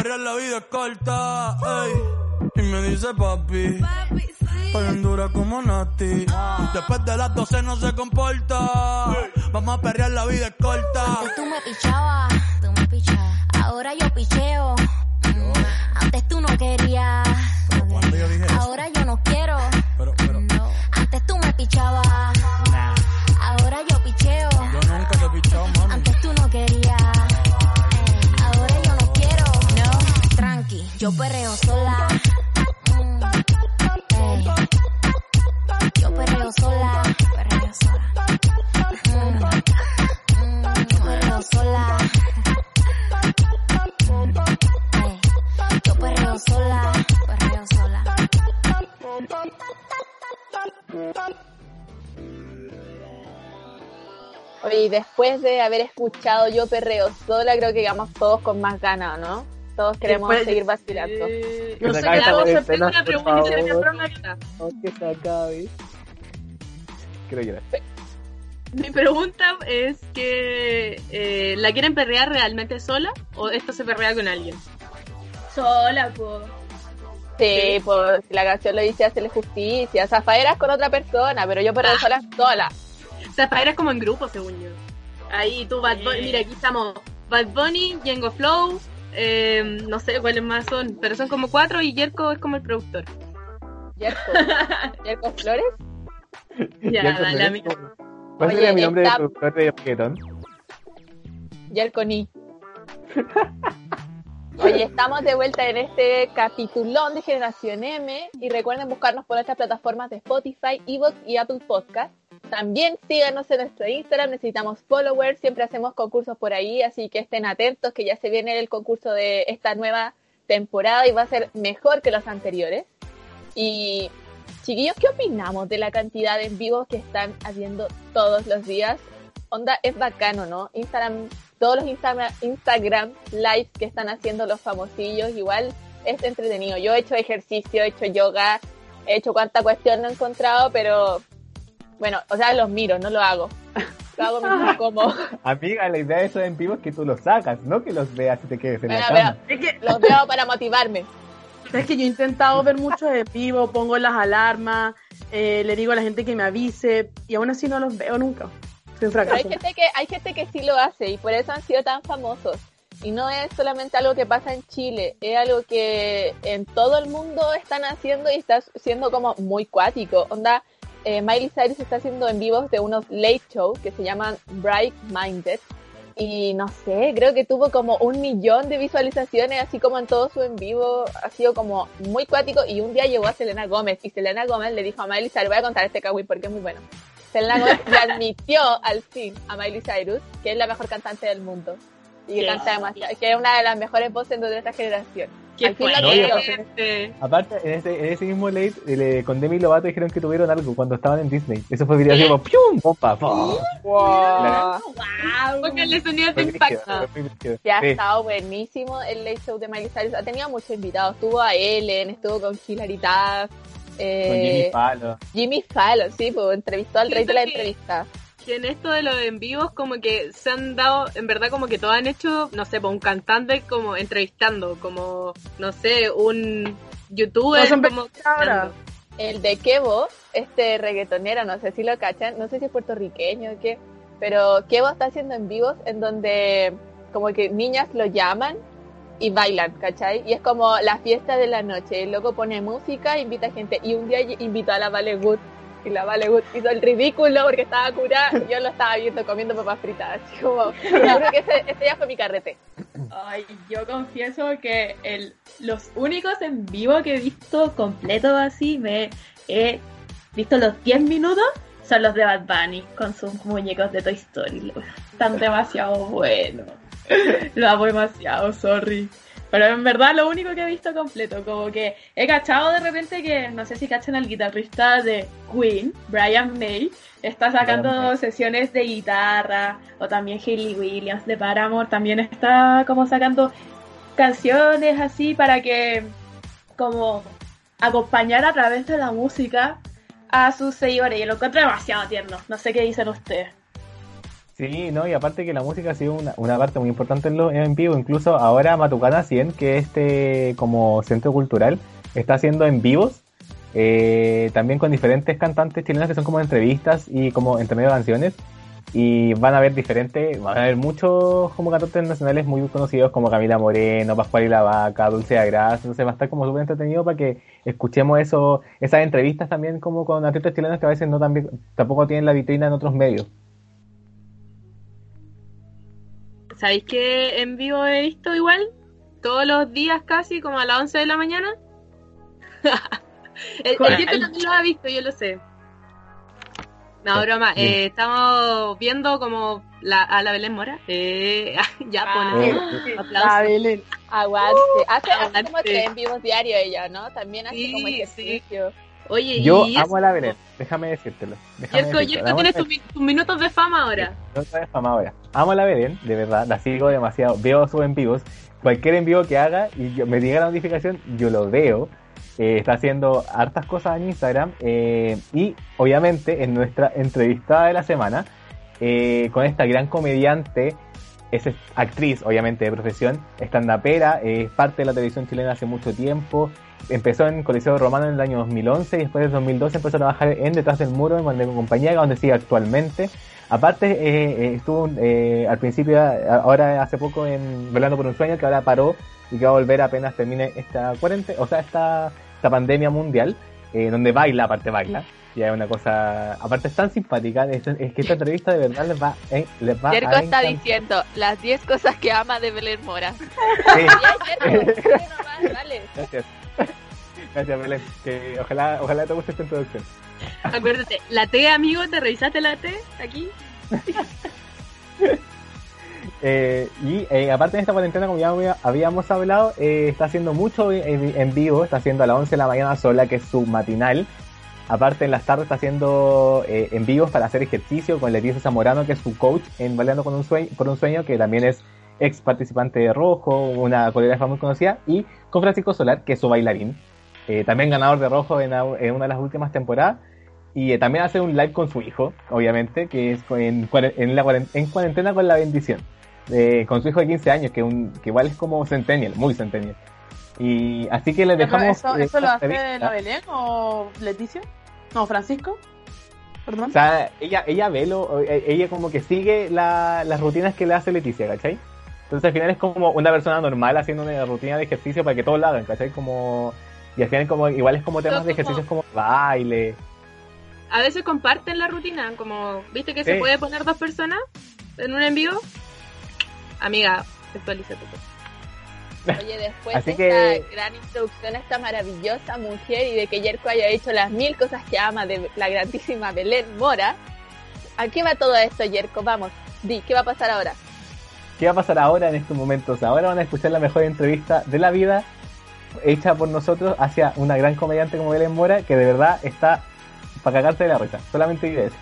Vamos a perrear, la vida es corta. Ey. dice papi. Estoy en dura como Nati. Después de las 12 no se comporta. Vamos a perrear, la vida es corta.
Antes tú me pichabas, tú me pichabas. Ahora yo picheo. Mm, Antes tú no querías. Yo perreo sola. Mm. Yo perreo sola. Perreo sola. Mm, mm, perreo sola. Yo perreo sola. Perreo sola.
Oye, después de haber escuchado Yo Perreo Sola, creo que llegamos todos con más ganas, ¿no? Todos queremos
Después-
seguir vacilando.
No sé qué hago, se pega una pregunta y se queda una.
Que se acabe. Quiero llorar.
Mi pregunta es que eh, ¿la quieren perrear realmente sola o esto se perrea con alguien?
Sola, po.
Sí, pues la canción lo dice hacerle justicia. Zafaera es con otra persona, pero yo perreo sola sola.
Zafaera es como en grupo, según yo. Ahí tú, Bad Bunny, mira, aquí estamos Bad Bunny, Django Flow, eh, no sé cuáles más son, pero son como cuatro y Jerko es como el productor.
Yerko. Yerko Flores.
Ya,
Yerko
dale,
Flores.
amigo.
¿Cuál
Oye,
sería mi nombre
está-
de productor de reggaetón?
Yerko Ni. Oye, estamos de vuelta en este capitulón de Generación M y recuerden buscarnos por nuestras plataformas de Spotify, Evox y Apple Podcast. También síganos en nuestro Instagram, necesitamos followers, siempre hacemos concursos por ahí, así que estén atentos que ya se viene el concurso de esta nueva temporada y va a ser mejor que los anteriores. Y chiquillos, ¿qué opinamos de la cantidad de en vivos que están haciendo todos los días? Onda, es bacano, ¿no? Instagram, todos los Instagram, Instagram lives que están haciendo los famosillos, igual es entretenido. Yo he hecho ejercicio, he hecho yoga, he hecho cuánta cuestión no he encontrado, pero bueno, o sea, los miro, no lo hago. lo hago mismo como.
Amiga, la idea de esos en vivo es que tú los sacas, no que los veas y te quedes en
Bueno,
la cama.
pero es que los veo para motivarme.
Es que yo he intentado ver mucho de vivo, pongo las alarmas, eh, le digo a la gente que me avise y aún así no los veo nunca.
Pero hay
fracaso.
gente que hay gente que sí lo hace y por eso han sido tan famosos. Y no es solamente algo que pasa en Chile, es algo que en todo el mundo están haciendo y está siendo como muy cuático. Onda, eh, Miley Cyrus está haciendo en vivos de unos late show que se llaman Bright Minded. Y no sé, creo que tuvo como un millón de visualizaciones, así como en todo su en vivo. Ha sido como muy cuático. Y un día llegó a Selena Gómez y Selena Gómez le dijo a Miley Cyrus, voy a contar este kawaii porque es muy bueno. Selena Gómez le admitió al fin a Miley Cyrus que es la mejor cantante del mundo. Y que canta demasiado, que es una de las mejores voces de esta generación.
Qué. Este,
Aparte, en ese, en ese mismo late, le- con Demi Lovato dijeron que tuvieron algo cuando estaban en Disney. Eso fue video así como ¡pium! ¡Pompa! ¡pum! La-
Porque el sonido te impacta.
Que ha
Sí.
estado buenísimo el late show de Miley Cyrus. Ha tenido muchos invitados. Estuvo a Ellen, estuvo con Hilary Duff, eh,
Con Jimmy Fallon.
Jimmy Fallon, sí, pues entrevistó al rey de la entrevista.
Que en esto de los en vivos como que se han dado, en verdad como que todos han hecho, no sé, pues un cantante como entrevistando, como, no sé, un youtuber
No
como...
ahora.
El de Kevo, este reggaetonero, no sé si lo cachan, no sé si es puertorriqueño o qué, pero Kevo está haciendo en vivos en donde como que niñas lo llaman y bailan, ¿cachai? Y es como la fiesta de la noche. El loco pone música, invita gente. Y un día invitó a la Vale Good. Y la Vale hizo el ridículo porque estaba curada. y Yo lo estaba viendo comiendo papas fritas. Así como, yo creo que ese, ese ya fue mi carrete.
Ay, yo confieso que el, los únicos en vivo que he visto completo así, me he visto los 10 minutos, son los de Bad Bunny con sus muñecos de Toy Story. Están demasiado buenos. Lo amo demasiado, sorry. Pero en verdad lo único que he visto completo, como que he cachado de repente que, no sé si cachan al guitarrista de Queen, Brian May, está sacando
Brian
sesiones de guitarra, o también Hayley Williams de Paramore, también está como sacando canciones así para que como acompañar a través de la música a sus seguidores y lo encuentro demasiado tierno. No sé qué dicen ustedes.
Sí, no, y aparte que la música ha sido una, una parte muy importante en, lo, en vivo, incluso ahora Matucana 100, que es este como centro cultural, está haciendo en vivos, eh, también con diferentes cantantes chilenos que son como entrevistas y como entre medio de canciones. Y van a haber diferentes, van a haber muchos como cantantes nacionales muy conocidos como Camila Moreno, Pascual y la Vaca, Dulce de Gras, entonces va a estar como súper entretenido para que escuchemos eso, esas entrevistas también como con artistas chilenos que a veces no también, tampoco tienen la vitrina en otros medios.
¿Sabéis que en vivo he visto igual? Todos los días casi, como a las 11 de la mañana. el, el Diego también lo ha visto, yo lo sé. No, broma. Eh, estamos viendo como la, a la Belén Mora. Eh, ya pone
Ah,
aplausos.
la Belén. Aguante. Hace, hace
Aguante.
como tres en vivos diarios ella, ¿no? También hace
Sí,
como
sí. Oye,
Yo
y
amo a la Belén, déjame decírtelo. déjame
Yerko, tus mi- tus minutos de fama ahora.
Otra vez fama ahora. Amo a la Belén, de verdad, la sigo demasiado. Veo sus en vivos. Cualquier en vivo que haga y yo, me diga la notificación, yo lo veo. Eh, está haciendo hartas cosas en Instagram. eh, y obviamente en nuestra entrevistada de la semana, eh, con esta gran comediante, es actriz, obviamente de profesión, estandapera, es parte de la televisión chilena hace mucho tiempo. Empezó en Coliseo Romano en el año 2011 y después de 2012 empezó a trabajar en Detrás del Muro, en Mandego Compañía, donde sigue actualmente. Aparte, eh, eh, estuvo eh, al principio, ahora hace poco en Velando por un Sueño, que ahora paró y que va a volver apenas termine esta cuarentena, o sea, esta, esta pandemia mundial, eh, donde baila, aparte baila. Y es una cosa, aparte es tan simpática, es, es que esta entrevista de verdad les va, eh, les va
Yerko
a
está diciendo las 10 cosas que ama de Belén Mora.
Sí.
Ya.
Gracias. Gracias, Belén. Que ojalá, ojalá te guste esta introducción.
Acuérdate, la T, amigo, ¿te revisaste la T aquí?
Eh, y eh, aparte de esta cuarentena, como ya había- habíamos hablado, eh, está haciendo mucho en, vivo, está haciendo a las 11 de la mañana sola, que es su matinal. Aparte en las tardes está haciendo en vivos para hacer ejercicio con Leticia Zamorano, que es su coach en Bailando con un sueño, por un sueño, que también es ex participante de Rojo, una coreógrafa muy conocida, y con Francisco Solar, que es su bailarín, eh, también ganador de Rojo en, en una de las últimas temporadas. Y eh, también hace un live con su hijo, obviamente, que es en, en, la en cuarentena con la bendición. Eh, con su hijo de 15 años, que, un, que igual es como centennial, muy centennial. Y así que les dejamos.
¿Eso, eso lo hace
entrevista.
la Belén o Leticia? No, Francisco. Perdón.
O sea, ella, ella ve lo, eh, ella como que sigue la- las rutinas que le hace Leticia, ¿cachai? Entonces al final es como una persona normal haciendo una rutina de ejercicio para que todos la hagan, ¿cachai? Como, y al final como, igual es como temas de ejercicios como baile.
A veces comparten la rutina, como, ¿viste que se puede poner dos personas en un en vivo? Amiga, actualízate. pues.
Oye, después
Así
de
que-
esta gran introducción a esta maravillosa mujer y de que Yerko haya hecho las mil cosas que ama de la grandísima Belén Mora, ¿a qué va todo esto, Yerko? Vamos, di, ¿qué va a pasar ahora?
¿Qué va a pasar ahora en estos momentos? Ahora van a escuchar la mejor entrevista de la vida hecha por nosotros hacia una gran comediante como Belén Mora que de verdad está para cagarse de la risa. Solamente diré eso.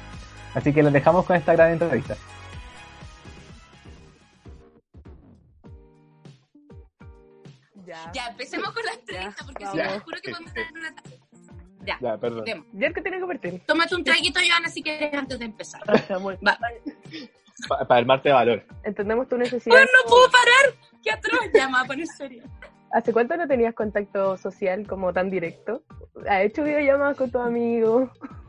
Así que les dejamos con esta gran entrevista.
Ya, empecemos con la entrevista porque si
Ya.
no, te juro que podemos tener una tarde. Ya,
Ya, perdón.
demos.
Yerko tiene que partir.
Tómate un traguito, Joana, si quieres, antes de empezar. Va.
para el martes de valor.
Entendemos tu necesidad.
¡Oh, no puedo parar! ¡Qué atroz! Ya, me voy a poner serio.
¿Hace cuánto no tenías contacto social como tan directo? ¿Has hecho videollamadas con tus amigos?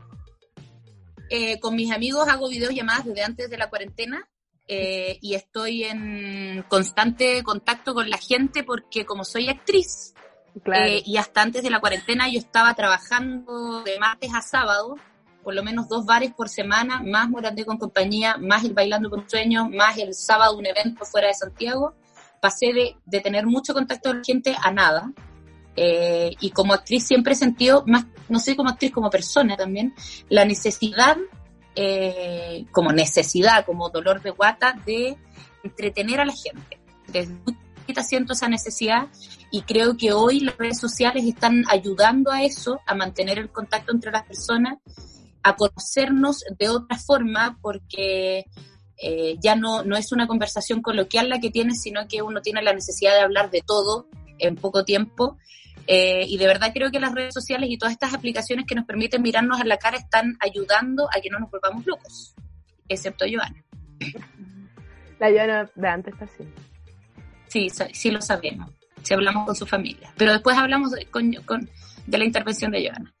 Eh, con mis amigos hago videollamadas desde antes de la cuarentena eh, y estoy en constante contacto con la gente porque como soy actriz
Claro.
eh, y hasta antes de la cuarentena yo estaba trabajando de martes a sábado, por lo menos dos bares por semana, más Morandé con compañía, más el Bailando con Sueños, más el sábado un evento fuera de Santiago. Pasé de, tener mucho contacto con la gente a nada. Eh, y como actriz siempre he sentido, más, no sé como actriz, como persona también, la necesidad, eh, como necesidad, como dolor de guata, de entretener a la gente. Desde muy siento esa necesidad y creo que hoy las redes sociales están ayudando a eso, a mantener el contacto entre las personas, a conocernos de otra forma, porque eh, ya no, no es una conversación coloquial la que tienes, sino que uno tiene la necesidad de hablar de todo en poco tiempo. Eh, y de verdad creo que las redes sociales y todas estas aplicaciones que nos permiten mirarnos a la cara están ayudando a que no nos volvamos locos, excepto Joana.
La Joana de antes está así.
Sí, sí lo sabemos. si hablamos con su familia. Pero después hablamos de, con- con- de la intervención de Joana.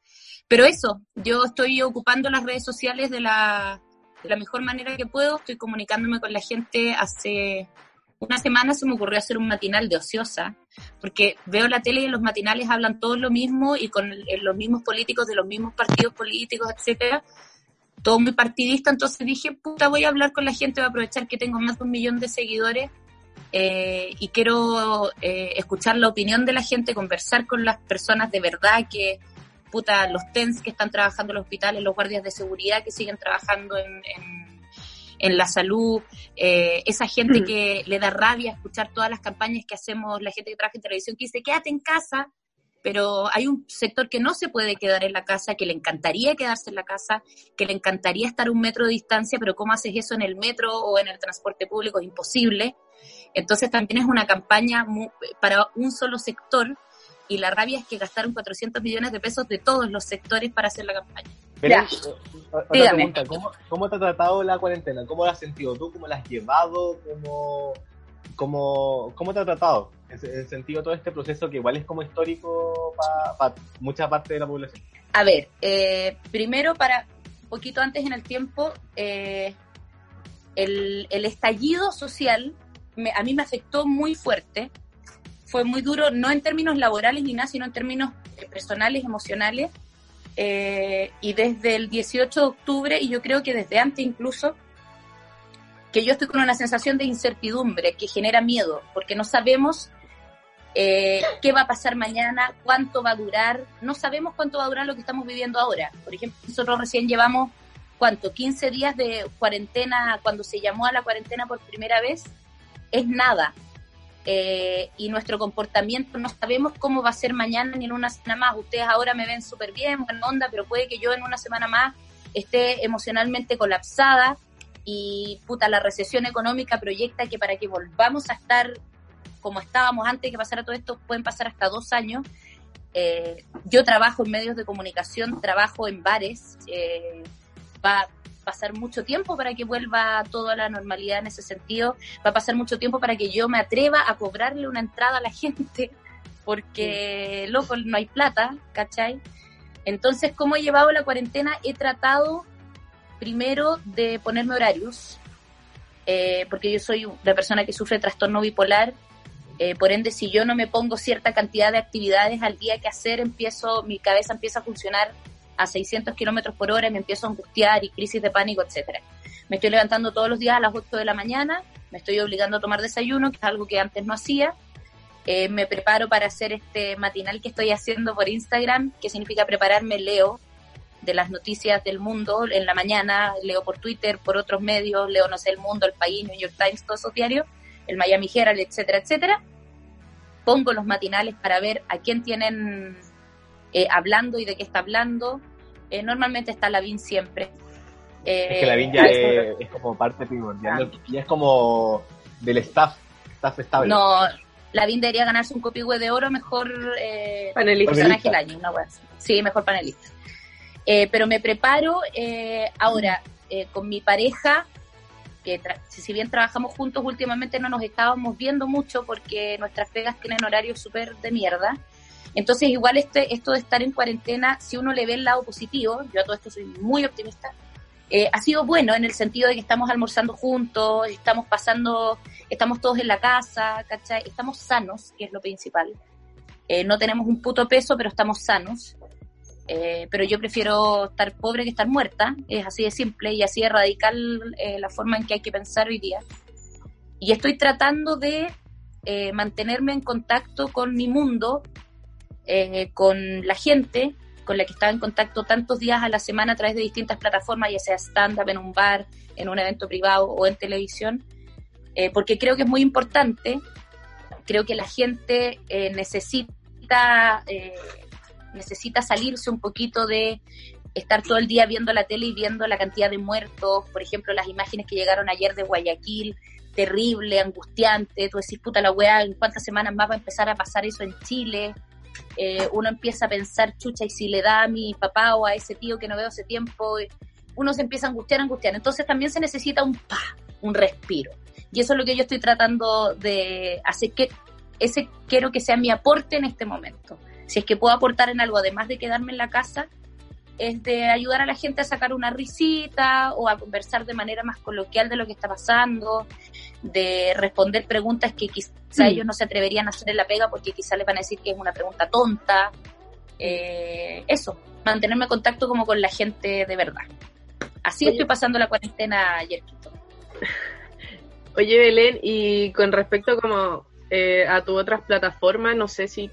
Pero eso, yo estoy ocupando las redes sociales de la, de la mejor manera que puedo, estoy comunicándome con la gente. Hace una semana se me ocurrió hacer un matinal de ociosa, porque veo la tele y en los matinales hablan todos lo mismo y con los mismos políticos de los mismos partidos políticos, etcétera todo muy partidista, entonces dije, puta, voy a hablar con la gente, voy a aprovechar que tengo más de un millón de seguidores eh, y quiero eh, escuchar la opinión de la gente, conversar con las personas de verdad que, puta, los TENS que están trabajando en los hospitales, los guardias de seguridad que siguen trabajando en, en, en la salud, eh, esa gente que le da rabia escuchar todas las campañas que hacemos, la gente que trabaja en televisión que dice, quédate en casa, pero hay un sector que no se puede quedar en la casa, que le encantaría quedarse en la casa, que le encantaría estar a un metro de distancia, pero ¿cómo haces eso en el metro o en el transporte público? Es imposible. Entonces también es una campaña para un solo sector y la rabia es que gastaron 400 millones de pesos de todos los sectores para hacer la campaña. Ya.
eh, otra
Dígame.
pregunta, ¿cómo, ¿cómo te ha tratado la cuarentena? ¿Cómo la has sentido tú? ¿Cómo la has llevado? ¿Cómo, cómo, cómo te ha tratado? En, en el sentido de todo este proceso que igual es como histórico para mucha parte de la población.
A ver, eh, primero para un poquito antes en el tiempo, eh, el, el estallido social me- a mí me afectó muy fuerte. Fue muy duro, no en términos laborales ni nada, sino en términos eh, personales, emocionales. Eh, y desde el 18 de octubre, y yo creo que desde antes incluso, que yo estoy con una sensación de incertidumbre que genera miedo, porque no sabemos eh, qué va a pasar mañana, cuánto va a durar, no sabemos cuánto va a durar lo que estamos viviendo ahora. Por ejemplo, nosotros recién llevamos, ¿cuánto? 15 días de cuarentena, cuando se llamó a la cuarentena por primera vez, es nada. Eh, y nuestro comportamiento no sabemos cómo va a ser mañana ni en una semana más. Ustedes ahora me ven súper bien, buena onda, pero puede que yo en una semana más esté emocionalmente colapsada y puta, la recesión económica proyecta que para que volvamos a estar como estábamos antes de que pasara todo esto, pueden pasar hasta dos años. Eh, yo trabajo en medios de comunicación, trabajo en bares, eh, va pasar mucho tiempo para que vuelva todo a la normalidad en ese sentido, va a pasar mucho tiempo para que yo me atreva a cobrarle una entrada a la gente, porque, loco, no hay plata, ¿cachai? Entonces, ¿cómo he llevado la cuarentena? He tratado primero de ponerme horarios, eh, porque yo soy una persona que sufre trastorno bipolar, eh, por ende, si yo no me pongo cierta cantidad de actividades al día que hacer, empiezo, mi cabeza empieza a funcionar a 600 kilómetros por hora y me empiezo a angustiar y crisis de pánico, etcétera. Me estoy levantando todos los días a las 8 de la mañana, me estoy obligando a tomar desayuno, que es algo que antes no hacía. Eh, me preparo para hacer este matinal que estoy haciendo por Instagram, que significa prepararme, leo de las noticias del mundo en la mañana, leo por Twitter, por otros medios, leo, no sé, El Mundo, El País, New York Times, todos esos diarios, el Miami Herald, etcétera, etcétera. Pongo los matinales para ver a quién tienen eh, hablando y de qué está hablando. Eh, normalmente está Lavín siempre. Eh,
Es que la Vin ya es, es como parte primordial, ya es como del staff, staff estable.
No, Lavín debería ganarse un copihue de oro, mejor eh,
Panelista.
personaje del año, una. Sí, mejor panelista. Eh, pero me preparo eh, ahora eh, con mi pareja, que tra- si si bien trabajamos juntos últimamente no nos estábamos viendo mucho porque nuestras pegas tienen horarios súper de mierda. Entonces igual este, esto de estar en cuarentena, si uno le ve el lado positivo, yo a todo esto soy muy optimista, eh, ha sido bueno en el sentido de que estamos almorzando juntos, estamos pasando, estamos todos en la casa, ¿cachai? Estamos sanos, que es lo principal. Eh, no tenemos un puto peso, pero estamos sanos. Eh, pero yo prefiero estar pobre que estar muerta, es así de simple y así de radical la forma en que hay que pensar hoy día. Y estoy tratando de mantenerme en contacto con mi mundo, eh, con la gente con la que estaba en contacto tantos días a la semana a través de distintas plataformas, ya sea stand-up en un bar, en un evento privado o en televisión, eh, porque creo que es muy importante, creo que la gente eh, necesita, eh, necesita salirse un poquito de estar todo el día viendo la tele y viendo la cantidad de muertos, por ejemplo, las imágenes que llegaron ayer de Guayaquil, terrible, angustiante, tú decís, puta la weá, ¿en cuántas semanas más va a empezar a pasar eso en Chile? Eh, uno empieza a pensar, chucha, y si le da a mi papá o a ese tío que no veo hace tiempo, eh, uno se empieza a angustiar, angustiar. Entonces también se necesita un pa, un respiro. Y eso es lo que yo estoy tratando de hacer, que ese quiero que sea mi aporte en este momento. Si es que puedo aportar en algo, además de quedarme en la casa, es de ayudar a la gente a sacar una risita o a conversar de manera más coloquial de lo que está pasando, de responder preguntas que quizá
Mm.
ellos no se atreverían a hacer en la pega porque quizá les van a decir que es una pregunta tonta. Eh, eso, mantenerme en contacto como con la gente de verdad. Así
Oye.
estoy pasando la cuarentena ayer.
Oye, Belén, y con respecto como eh, a tus otras plataformas, no sé si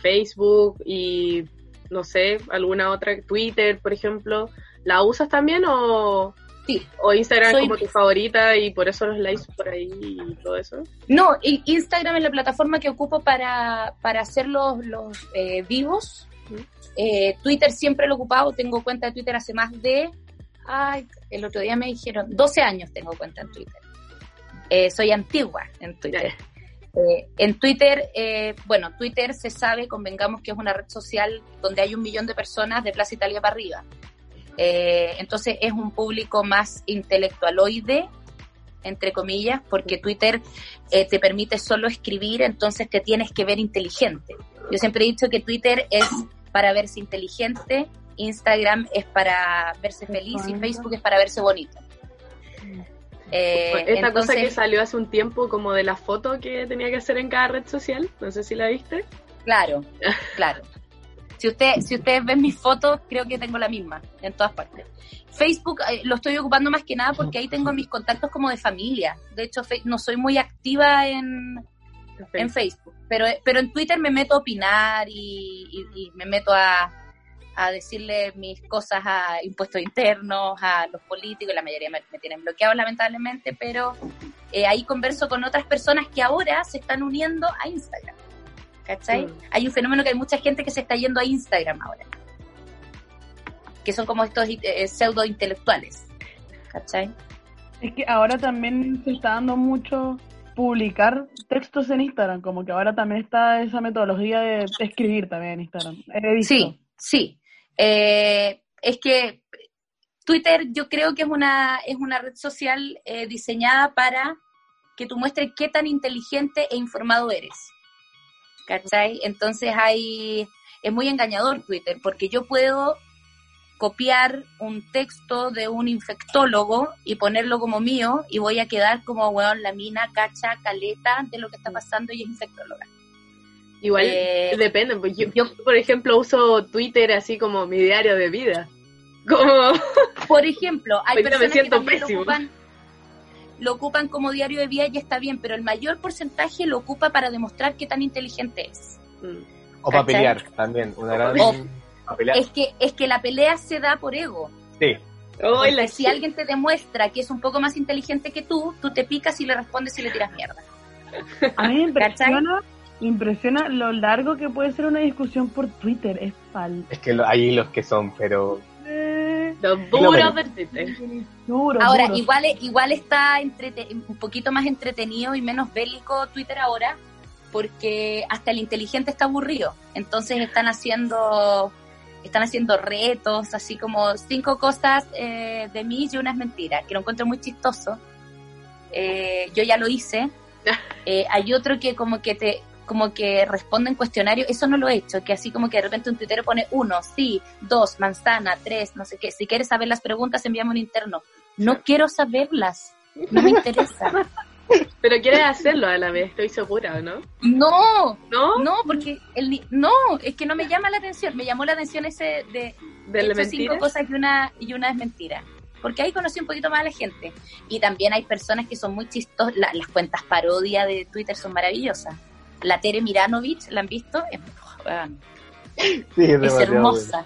Facebook y no sé, alguna otra, Twitter, por ejemplo, ¿la usas también o,
sí.
o Instagram
Soy-
como tu favorita y por eso los likes por ahí y todo eso?
No, Instagram es la plataforma que ocupo para, para hacer los, los eh, vivos. Eh, Twitter siempre lo he ocupado, tengo cuenta de Twitter hace más de... Ay, el otro día me dijeron, 12 años tengo cuenta en Twitter. Eh, soy antigua en Twitter. Eh, en Twitter, eh, bueno, Twitter se sabe, convengamos que es una red social donde hay un millón de personas de Plaza Italia para arriba. Eh, entonces es un público más intelectualoide, entre comillas, porque Twitter eh, te permite solo escribir, entonces te tienes que ver inteligente. Yo siempre he dicho que Twitter es para verse inteligente, Instagram es para verse feliz y Facebook es para verse bonito. Eh,
Esta cosa que salió hace un tiempo como de la foto que tenía que hacer en cada red social, no sé si la viste.
Claro, claro. Si usted, si ustedes ven mis fotos, creo que tengo la misma en todas partes. Facebook eh, lo estoy ocupando más que nada porque ahí tengo mis contactos como de familia. De hecho, no soy muy activa en, en Facebook, pero, pero en Twitter me meto a opinar y, y- y me meto a, a decirle mis cosas a impuestos internos, a los políticos, la mayoría me, me tienen bloqueado lamentablemente, pero eh, ahí converso con otras personas que ahora se están uniendo a Instagram. ¿Cachai?
Mm.
Hay un fenómeno que hay mucha gente que se está yendo a Instagram ahora. Que son como estos eh, pseudo intelectuales. ¿Cachai?
Es que ahora también se está dando mucho publicar textos en Instagram, como que ahora también está esa metodología de escribir también en Instagram. He visto.
Sí, sí. Eh, es que Twitter yo creo que es una, es una red social eh, diseñada para que tú muestres qué tan inteligente e informado eres. ¿Cachai? Entonces hay, es muy engañador Twitter, porque yo puedo copiar un texto de un infectólogo y ponerlo como mío y voy a quedar como, weón, la mina cacha caleta de lo que está pasando y es infectóloga.
Igual
Eh,
depende, pues yo, yo, por ejemplo uso Twitter así como mi diario de vida. Como
Por ejemplo, hay
me
personas que también lo
pésimo.
ocupan, lo ocupan como diario de vida y está bien, pero el mayor porcentaje lo ocupa para demostrar qué tan inteligente es.
O para pelear también. Una gran.
O-. Es que, es que la pelea se da por ego.
Sí.
Si alguien te demuestra que es un poco más inteligente que tú, tú te picas y le respondes y le tiras mierda.
A mí me impresiona, impresiona lo largo que puede ser una discusión por Twitter. Es pal.
Es que lo- hay los que son, pero.
Los
duros.
Duro,
Ahora,
duro.
igual, igual está un poquito más entretenido y menos bélico Twitter ahora, porque hasta el inteligente está aburrido. Entonces están haciendo están haciendo retos, así como cinco cosas eh, de mí y una es mentira, que lo encuentro muy chistoso. Eh, yo ya lo hice. Eh, hay otro que como que te como que responde en cuestionario, eso no lo he hecho, que así como que de repente un tuitero pone uno, sí, dos, manzana, tres, no sé qué. Si quieres saber las preguntas, envíame un interno. No quiero saberlas, no me interesa.
Pero quieres hacerlo a la vez, estoy segura, ¿o ¿no?
No,
no,
no, porque el no, es que no me llama la atención. Me llamó la atención ese de,
¿De
he hecho cinco cosas y una y una es mentira. Porque ahí conocí un poquito más a la gente. Y también hay personas que son muy chistosas. La- las cuentas parodia de Twitter son maravillosas. La Tere Miranovich, ¿la han visto? Es, weón,
Sí, es,
es
demasiado
hermosa.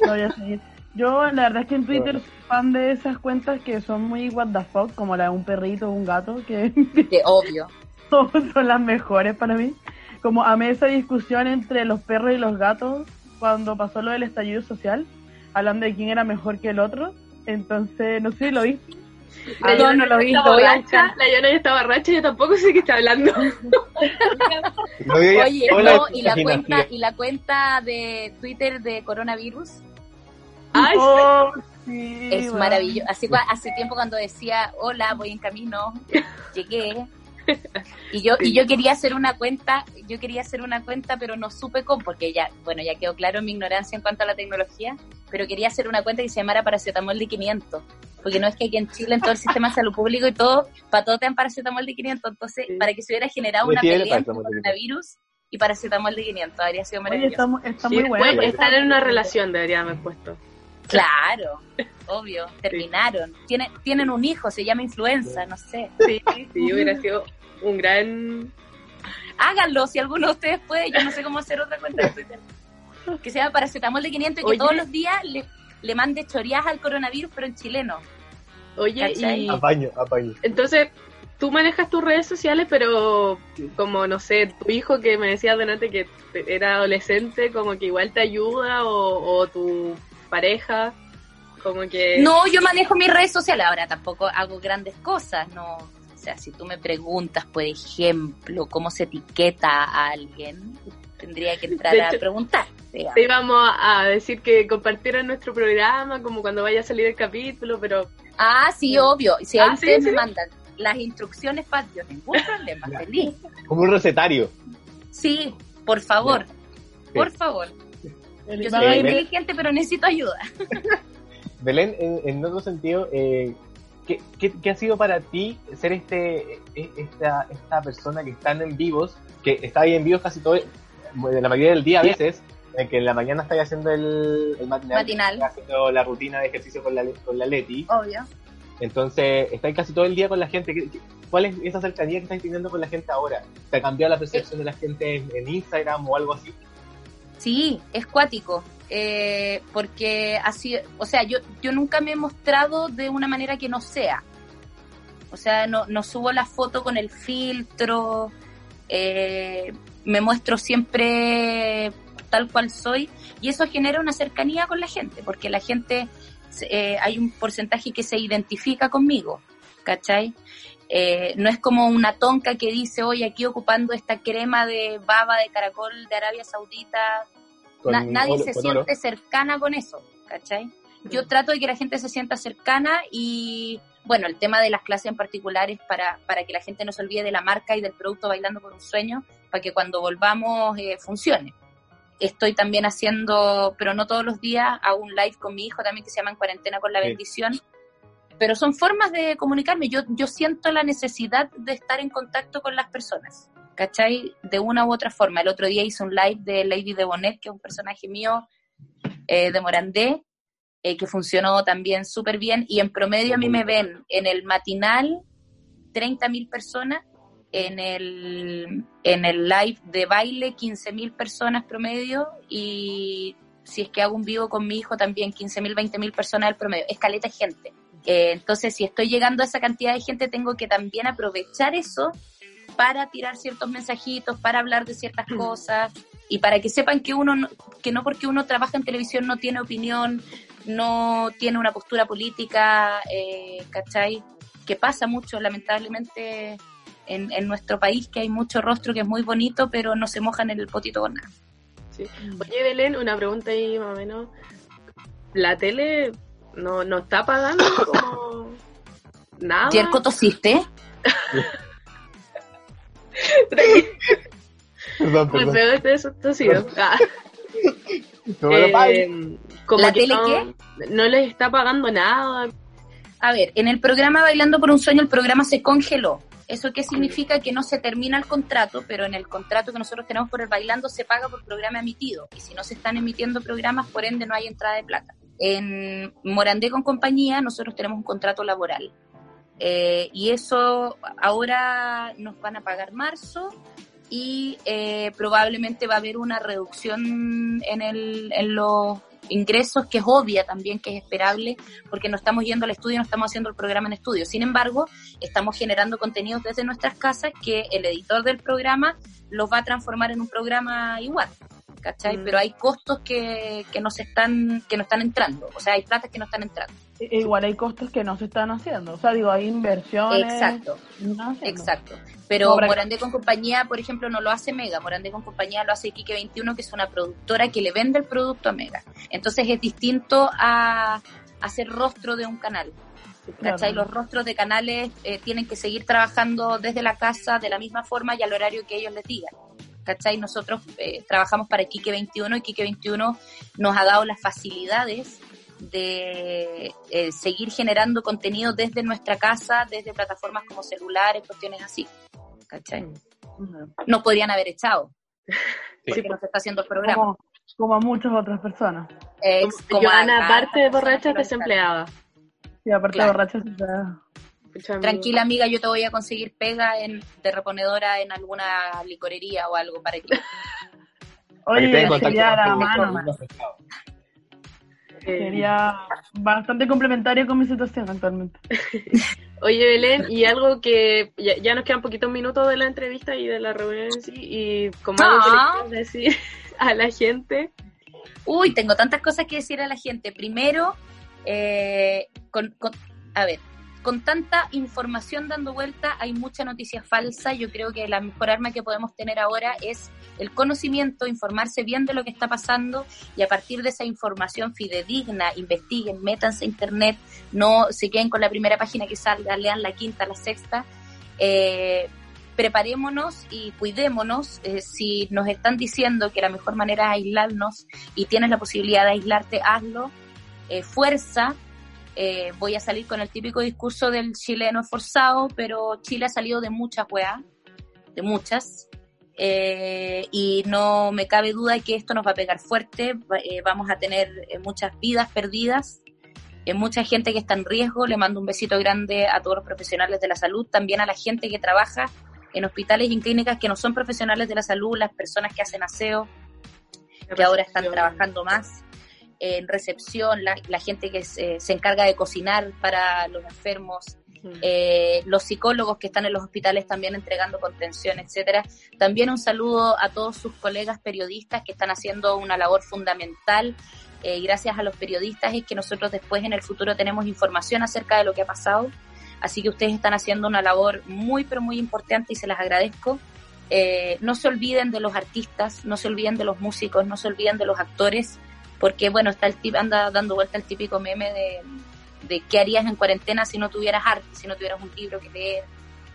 Lo voy a seguir. Yo, la verdad es que en Twitter soy fan de esas cuentas que son muy what the fuck, como la de un perrito o un gato, que
De obvio.
son son las mejores para mí. Como amé esa discusión entre los perros y los gatos cuando pasó lo del estallido social, hablando de quién era mejor que el otro. Entonces, no sé si lo vi.
La
yo no lo vi, lo
borracha, La Yona ya está borracha, yo tampoco sé qué está hablando.
Oye, no, y la cuenta, y la cuenta de Twitter de coronavirus
Ay,
Oh, sí,
es
bueno.
maravilloso. Así hace tiempo cuando decía, hola, voy en camino, llegué, Y yo, y yo quería hacer una cuenta, yo quería hacer una cuenta, pero no supe cómo, porque ya, bueno, ya quedó claro mi ignorancia en cuanto a la tecnología, pero quería hacer una cuenta que se llamara paracetamol de 500, porque no es que aquí en Chile, en todo el sistema de salud público y todo, para todo te dan paracetamol de 500, entonces, para que se hubiera generado una pelea entre
paracetamol de 500.
coronavirus y paracetamol de 500, habría sido
Oye,
maravilloso.
está,
Sí,
muy bueno.
estar en una relación, debería haber puesto.
Claro, obvio, terminaron. Tienen, tienen un hijo, se llama influenza, no sé.
Sí, sí, hubiera sido un gran...
Háganlo, si alguno de ustedes puede, yo no sé cómo hacer otra cuenta de Twitter. Que se llama paracetamol de 500 y que
Oye.
todos los días le, le mande chorías al coronavirus, pero en chileno.
Oye,
¿Cachai?
y
Apaño, apaño.
entonces tú manejas tus redes sociales, pero como, no sé, tu hijo que me decía delante que era adolescente, como que igual te ayuda, o, o tu pareja, como que...
No, yo manejo mis redes sociales, ahora tampoco hago grandes cosas, no. O sea, si tú me preguntas, por ejemplo, cómo se etiqueta a alguien, tendría que entrar a preguntar. digamos.
Te íbamos a decir que compartieran nuestro programa, como cuando vaya a salir el capítulo, pero...
Ah, sí, obvio. Si
Ah,
ustedes
sí.
me mandan las instrucciones para yo ningún problema, feliz.
Como un recetario.
Sí, por favor, por favor. Yo soy
Eh,
inteligente, pero necesito ayuda.
Belén, en, en otro sentido, eh, ¿qué, qué, qué ha sido para ti ser este e- esta, esta persona que está en vivos, que está ahí en vivos casi todo, bueno, la mayoría del día a veces, en que en la mañana estáis haciendo el, el matinal, haciendo la rutina de ejercicio con la, con la Leti,
Obvio.
entonces estáis casi todo el día con la gente. ¿Qué- qué- ¿Cuál es esa cercanía que estáis teniendo con la gente ahora? ¿Te ha cambiado la percepción de la gente en, en Instagram o algo así?
Sí, es cuático. eh, porque así, o sea, yo, yo nunca me he mostrado de una manera que no sea. O sea, no, no subo la foto con el filtro, eh, me muestro siempre tal cual soy y eso genera una cercanía con la gente, porque la gente, eh, hay un porcentaje que se identifica conmigo, ¿cachai? Eh, no es como una tonca que dice, oye, aquí ocupando esta crema de baba de caracol de Arabia Saudita, Na- nadie
olo-
se siente cercana con eso, ¿cachai? Yo trato de que la gente se sienta cercana y, bueno, el tema de las clases en particular es para, para que la gente no se olvide de la marca y del producto Bailando por un Sueño, para que cuando volvamos eh, funcione. Estoy también haciendo, pero no todos los días, hago un live con mi hijo también que se llama En Cuarentena con la
Sí.
Bendición. Pero son formas de comunicarme. Yo, yo siento la necesidad de estar en contacto con las personas, ¿cachai? De una u otra forma. El otro día hice un live de Lady de Bonet, que es un personaje mío eh, de Morandé, eh, que funcionó también súper bien. Y en promedio a mí me ven en el matinal 30.000 personas, en el, en el live de baile 15.000 personas promedio y si es que hago un vivo con mi hijo también 15.000, 20.000 personas al promedio. Escaleta gente. Eh, entonces, si estoy llegando a esa cantidad de gente, tengo que también aprovechar eso para tirar ciertos mensajitos, para hablar de ciertas cosas y para que sepan que uno no- que no porque uno trabaja en televisión no tiene opinión, no tiene una postura política, eh, ¿cachai? Que pasa mucho, lamentablemente, en, en nuestro país, que hay mucho rostro que es muy bonito, pero no se mojan en el potito con nada.
Sí. Oye, Belén, una pregunta ahí más o menos. ¿La tele no, no está pagando como nada?
Yerko, ¿tosiste?
Perdón, perdón.
feo este. Ah.
No me lo
Eh, como
¿La
que
tele
no,
qué?
no les está pagando nada.
A ver, en el programa Bailando por un Sueño, el programa se congeló. ¿Eso qué significa? Que no se termina el contrato, pero en el contrato que nosotros tenemos por el Bailando se paga por programa emitido. Y si no se están emitiendo programas, por ende no hay entrada de plata. En Morandé con compañía, nosotros tenemos un contrato laboral. Eh, y eso ahora nos van a pagar marzo y eh, probablemente va a haber una reducción en, el, en los ingresos que es obvia también, que es esperable, porque no estamos yendo al estudio, no estamos haciendo el programa en estudio. Sin embargo, estamos generando contenidos desde nuestras casas que el editor del programa los va a transformar en un programa igual. ¿Cachai?
Mm.
Pero hay costos que, que no se están, que no están entrando, o sea, hay platas que no están entrando.
I- Igual hay costos que no se están haciendo. O sea, digo, hay inversiones.
Exacto.
no.
Exacto. Pero Morandé con compañía, por ejemplo, no lo hace Mega. Morandé con compañía lo hace Kike 21, que es una productora que le vende el producto a Mega. Entonces es distinto a hacer rostro de un canal. ¿Cachai? Los rostros de canales eh, tienen que seguir trabajando desde la casa de la misma forma y al horario que ellos les digan. ¿Cachai? Nosotros eh, trabajamos para Kike 21 y Kike 21 nos ha dado las facilidades de eh, seguir generando contenido desde nuestra casa, desde plataformas como celulares, cuestiones así. ¿Cachai? Nos podrían haber echado. Porque
Sí.
no se está haciendo el programa.
Como, como a muchas otras personas.
Eh, como
Joana,
acá,
aparte de borracha, es desempleada.
Y aparte
Claro.
de
Tranquila amiga, yo te voy a conseguir pega en, de reponedora en alguna licorería o algo para que...
Oye, sería la
con
mano. Sería bastante complementario con mi situación actualmente.
Oye, Belén, y algo que ya, ya nos quedan poquitos minutos de la entrevista y de la reunión en sí, y como algo que le decir a la gente.
Uy, tengo tantas cosas que decir a la gente. Primero, eh, con, con- a ver, con tanta información dando vuelta, hay mucha noticia falsa. Yo creo que la mejor arma que podemos tener ahora es el conocimiento, informarse bien de lo que está pasando y a partir de esa información fidedigna, investiguen, métanse a internet, no se queden con la primera página que salga, lean la quinta, la sexta. Eh, preparémonos y cuidémonos. eh, si nos están diciendo que la mejor manera es aislarnos y tienes la posibilidad de aislarte, hazlo. Eh, fuerza. Eh, voy a salir con el típico discurso del chileno esforzado, pero Chile ha salido de muchas weas, de muchas. Eh, y no me cabe duda que esto nos va a pegar fuerte. Eh, vamos a tener eh, muchas vidas perdidas mucha gente que está en riesgo. Le mando un besito grande a todos los profesionales de la salud, también a la gente que trabaja en hospitales y en clínicas que no son profesionales de la salud, las personas que hacen aseo, que ahora están trabajando más en recepción, la, la gente que se, se encarga de cocinar para los enfermos, eh, los psicólogos que están en los hospitales también entregando contención, etcétera. También un saludo a todos sus colegas periodistas que están haciendo una labor fundamental. Eh, gracias a los periodistas es que nosotros después en el futuro tenemos información acerca de lo que ha pasado. Así que ustedes están haciendo una labor muy, pero muy importante y se las agradezco. Eh, no se olviden de los artistas, no se olviden de los músicos, no se olviden de los actores, porque bueno, está el tip, anda dando vuelta el típico meme de, de qué harías en cuarentena si no tuvieras arte, si no tuvieras un libro que leer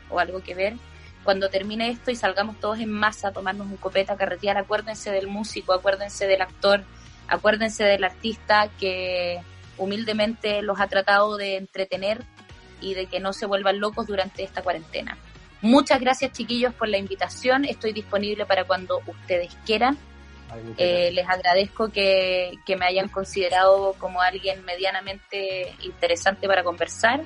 o algo que ver. Cuando termine esto y salgamos todos en masa a tomarnos un copete a carretear, acuérdense del músico, acuérdense del actor, acuérdense del artista que humildemente los ha tratado de entretener y de que no se vuelvan locos durante esta cuarentena. Muchas gracias chiquillos por la invitación, estoy disponible para cuando ustedes quieran. Eh, les agradezco que, que me hayan considerado como alguien medianamente interesante para conversar.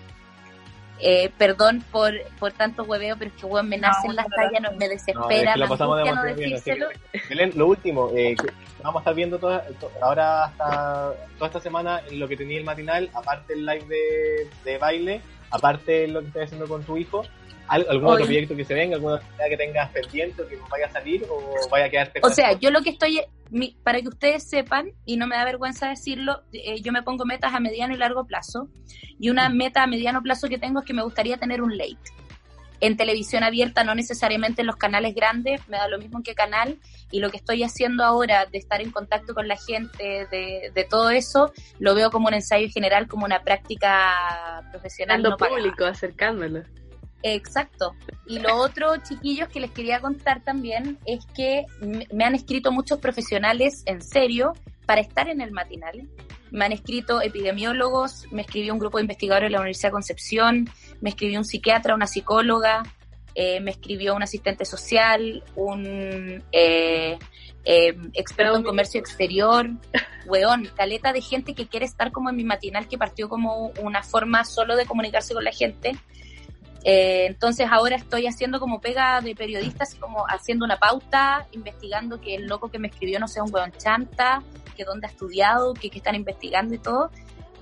Eh, perdón por, por tanto hueveo, pero es que weón, me nace en las tallas, no, me
No,
desespera,
es que
me
lo pasamos
angustia no
bien,
decírselo.
que- Belén, lo último, eh, que vamos a estar viendo toda, to- ahora hasta toda esta semana lo que tenía el matinal, aparte el live de, de baile, aparte lo que estás haciendo con tu hijo, ¿Al- ¿algún otro
Oye.
proyecto que se venga, alguna actividad que tengas pendiente o que vaya a salir o vaya a quedarte
O sea, yo lo que estoy, mi- para que ustedes sepan, y no me da vergüenza decirlo, eh, yo me pongo metas a mediano y largo plazo. Y una meta a mediano plazo que tengo es que me gustaría tener un late. En televisión abierta, no necesariamente en los canales grandes, me da lo mismo en qué canal. Y lo que estoy haciendo ahora de estar en contacto con la gente, de, de todo eso, lo veo como un ensayo general, como una práctica profesional.
Dando
no
público, acercándolo.
Exacto. Y lo otro, chiquillos, que les quería contar también es que me han escrito muchos profesionales en serio para estar en el matinal. Me han escrito epidemiólogos, me escribió un grupo de investigadores de la Universidad de Concepción, me escribió un psiquiatra, una psicóloga, eh, me escribió un asistente social, un eh, eh, experto en comercio exterior, weón, caleta de gente que quiere estar como en mi matinal que partió como una forma solo de comunicarse con la gente. Eh, entonces ahora estoy haciendo como pega de periodista, así como haciendo una pauta, investigando que el loco que me escribió no sea un weón chanta, que dónde ha estudiado, que, que están investigando y todo.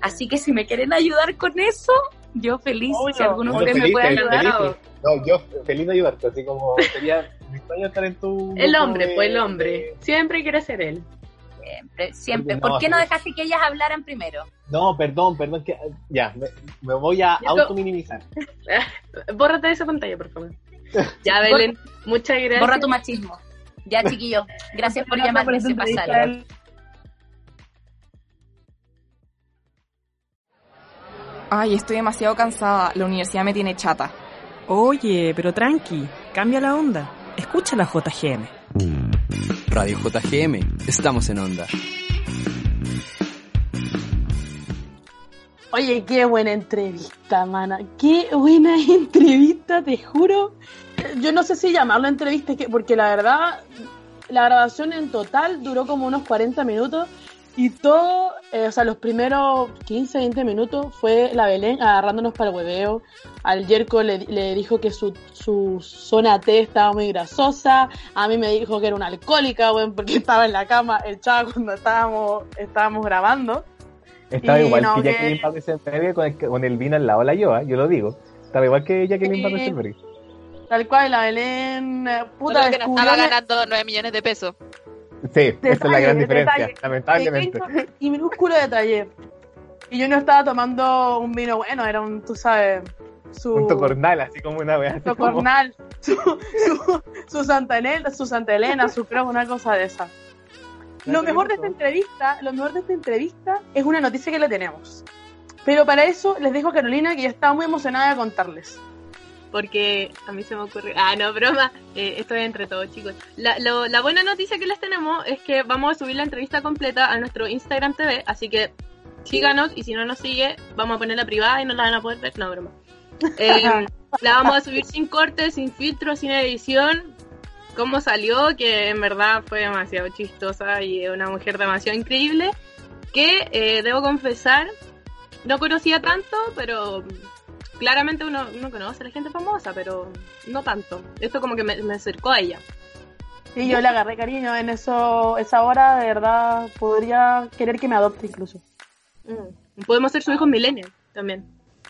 Así que si me quieren ayudar con eso, yo feliz, si alguno de ustedes me puede
feliz,
ayudar.
feliz. No, yo feliz de ayudarte, así como sería mi sueño estar en tu...
El hombre,
de-
pues el hombre. Siempre quiere ser él.
Siempre, siempre.
No,
¿Por qué no dejaste que ellas hablaran primero?
No, perdón, perdón, que ya, me, me voy a autominimizar.
Bórrate de esa pantalla, por favor. Ya, Belén, muchas gracias.
Borra tu machismo. Ya, chiquillo, gracias por llamarme, se pasaron.
Ay, estoy demasiado cansada. La universidad me tiene chata.
Oye, pero tranqui, cambia la onda. Escucha la JGM.
Radio JGM, estamos en onda.
Oye, qué buena entrevista, mana. Qué buena entrevista, te juro. Yo no sé si llamarlo entrevista, que- porque la verdad, la grabación en total duró como unos 40 minutos y todo, eh, o sea, los primeros 15, 20 minutos fue la Belén agarrándonos para el hueveo. Al Yerko le, le dijo que su, su zona T estaba muy grasosa. A mí me dijo que era una alcohólica, bueno, porque estaba en la cama echada cuando estábamos, estábamos grabando.
Estaba
Y
igual
no,
que
que-
Jacqueline Van Riesenberg con el, con el vino al lado de la yo, ¿eh? yo lo digo. Estaba igual que Jacqueline Van
Sí.
Riesenberg.
Tal cual, la Belén, eh, puta,
que no estaba ganando 9 millones de pesos.
Sí, esa es la
Detalle,
gran diferencia,
detalle.
lamentablemente.
Y minúsculo detalle. Y yo no estaba tomando un vino bueno, era un, tú sabes, su...
Un tocornal, así como una wea. así como-
Tocornal, su, su, su Santa Elena, su Santa Elena, su crema, una cosa de esa. Lo mejor de esta entrevista, lo mejor de esta entrevista es una noticia que le tenemos. Pero para eso les dejo a Carolina que ya estaba muy emocionada de contarles.
porque a mí se me ocurre. Ah, no, broma. Eh, esto es entre todos, chicos. La, lo- la buena noticia que les tenemos es que vamos a subir la entrevista completa a nuestro Instagram TV, así que síganos y si no nos sigue, vamos a ponerla privada y no la van a poder ver. No, broma. Eh, la vamos a subir sin cortes, sin filtros, sin edición. Cómo salió, que en verdad fue demasiado chistosa y una mujer demasiado increíble. Que eh, debo confesar, no conocía tanto, pero claramente uno, uno conoce a la gente famosa, pero no tanto. Esto como que me, me acercó a ella.
Y yo le agarré cariño en eso, esa hora, de verdad, podría querer que me adopte incluso.
Mm. Podemos ser su hijo millennial también.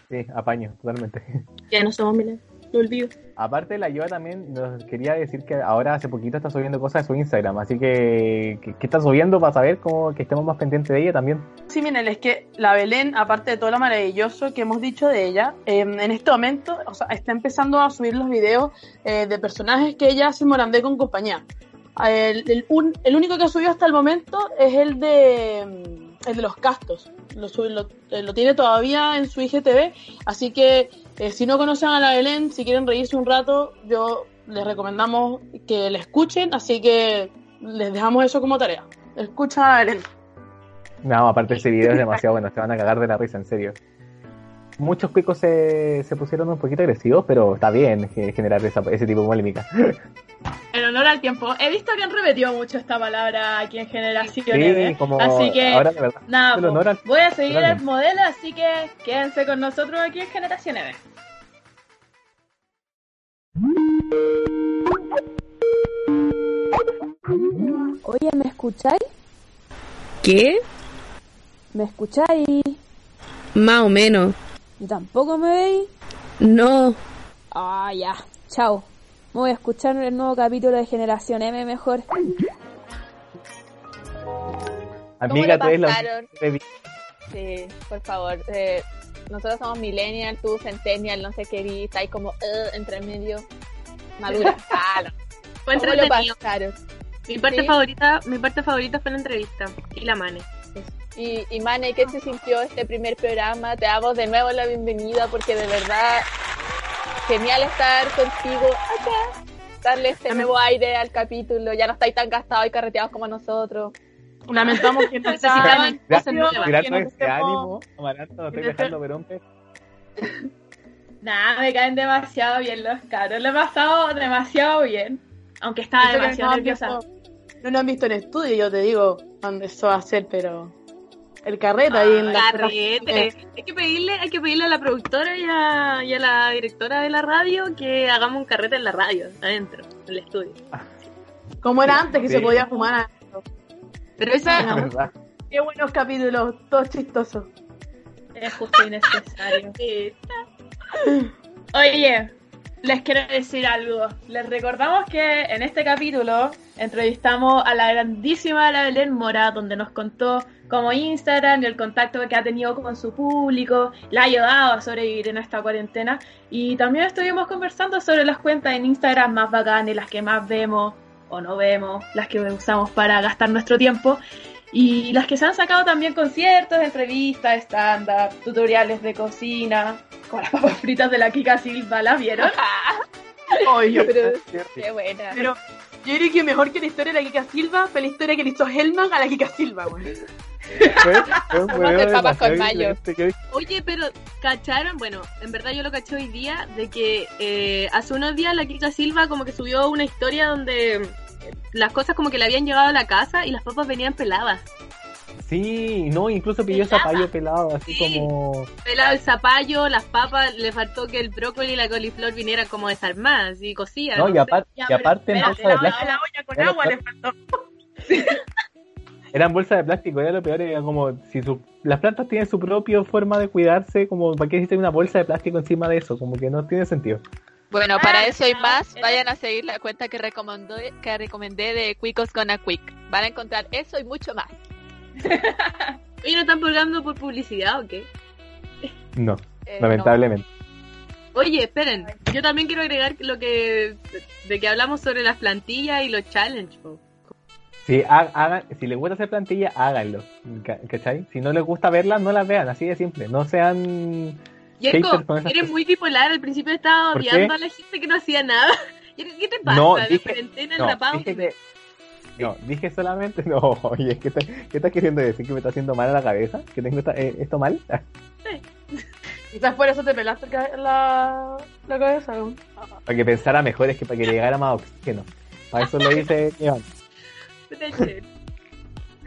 Sí, apaño, totalmente.
Ya no somos millennials, lo olvido.
Aparte, la Yoa también nos quería decir que ahora hace poquito está subiendo cosas de su Instagram, así que, que está subiendo para saber cómo que estemos más pendientes de ella también.
Sí, miren, es que la Belén, aparte de todo lo maravilloso que hemos dicho de ella, eh, en este momento, o sea, está empezando a subir los videos eh, de personajes que ella hace Morandé con compañía. El, el un- el único que ha subido hasta el momento es el de mm, el de los castos. Lo, lo, eh, lo tiene todavía en su IGTV, así que eh, si no conocen a la Belén, si quieren reírse un rato, yo les recomendamos que la escuchen, así que les dejamos eso como tarea. Escucha a la Belén.
No, aparte ese video es demasiado bueno, se van a cagar de la risa, en serio. Muchos cuicos se, se pusieron un poquito agresivos, pero está bien ge- generar esa- ese tipo de polémica.
En honor al tiempo, he visto que han repetido mucho esta palabra aquí en Generación
Sí,
M,
como
así que
ahora de verdad.
nada,
al-
voy a seguir el modelo, así que quédense con nosotros aquí en Generación M.
Oye, ¿me escucháis?
¿Qué?
¿Me escucháis?
Más o menos.
¿Y tampoco me veis?
No.
Ah, ya. Chao. Me voy a escuchar el nuevo capítulo de Generación M mejor.
Amiga, tú
¿Cómo
eres
lo
la?
Sí, por favor. Eh, nosotros somos millennial, tú centennial, no sé qué, y estáis como eh, entre medio. Madura. No.
Fue
¿Cómo lo
entretenido.
pasaron?
Mi parte
Sí.
favorita, mi parte favorita fue la entrevista y la mane.
Y, y Mane, ¿qué se sintió este primer programa? Te damos de nuevo la bienvenida porque de verdad genial estar contigo acá. Darle este nuevo aire al capítulo. Ya no estáis tan gastados y carreteados como nosotros.
Lamentamos que
necesitaban
Gracias, este ánimo, Amaranta, no estoy dejando.
Nada, me caen demasiado bien los caros, lo he pasado demasiado bien, aunque estaba demasiado nerviosa.
No lo han visto en estudio, yo te digo dónde eso va a ser, pero el carrete ahí en la
Carrete. Hay que pedirle, hay que pedirle a la productora y a, y a la directora de la radio que hagamos un carrete en la radio, adentro, en el estudio.
Como era antes que
Sí.
se podía fumar.
Pero esa,
Qué buenos capítulos, todos chistosos.
Es justo y necesario. Oye, les quiero decir algo. Les recordamos que en este capítulo entrevistamos a la grandísima La Belén Mora, donde nos contó cómo Instagram y el contacto que ha tenido con su público le ha ayudado a sobrevivir en esta cuarentena. Y también estuvimos conversando sobre las cuentas en Instagram más bacanas, las que más vemos o no vemos, las que usamos para gastar nuestro tiempo. Y las que se han sacado también conciertos, entrevistas, stand-up, tutoriales de cocina, con las papas fritas de la Kika Silva, ¿la vieron?
Oye,
Pero, qué buena.
Pero yo diría que mejor que la historia de la Kika Silva fue la historia que le hizo Hellman a la Kika Silva, güey.
Papas con mayo.
Oye, pero ¿cacharon? Bueno, en verdad yo lo caché hoy día de que eh, hace unos días la Kika Silva como que subió una historia donde las cosas como que le habían llegado a la casa y las papas venían peladas.
Sí, no, incluso pidió zapallo pelado, así como...
Pelado el zapallo, las papas, le faltó que el brócoli y la coliflor vinieran como desarmadas y cocidas.
No, y, aparte en bolsa de plástico.
La olla con
Era
agua le faltó.
Eran bolsas de plástico, era lo peor, era como si su- las plantas tienen su propia forma de cuidarse, como para qué existe una bolsa de plástico encima de eso, como que no tiene sentido.
Bueno, para eso y más, vayan a seguir la cuenta que recomendé, que recomendé de Quicos Gonna Quick. Van a encontrar eso y mucho más.
¿Y no están pagando por publicidad o qué?
No,
Eh,
lamentablemente.
Oye, esperen, yo también quiero agregar lo que de que hablamos sobre las plantillas y los challenge. po.
Si, ha- hagan, si les gusta hacer plantilla, háganlo. ca- ¿Cachai? Si no les gusta verlas, no las vean, así de simple. No sean Haters con esas
eres muy bipolar. Al principio estaba odiando a la gente que no hacía nada. ¿Qué te pasa?
No, dije-
cuarentena
no, dije que- No, dije solamente. No, oye, ¿qué, está- ¿qué estás queriendo decir? ¿Que me está haciendo mal a la cabeza? ¿Que tengo esta- eh, esto mal?
Quizás por eso te pelaste la, la cabeza. güey.
para que pensara mejor, es que para que le llegara más oxígeno. Para eso lo hice Iván.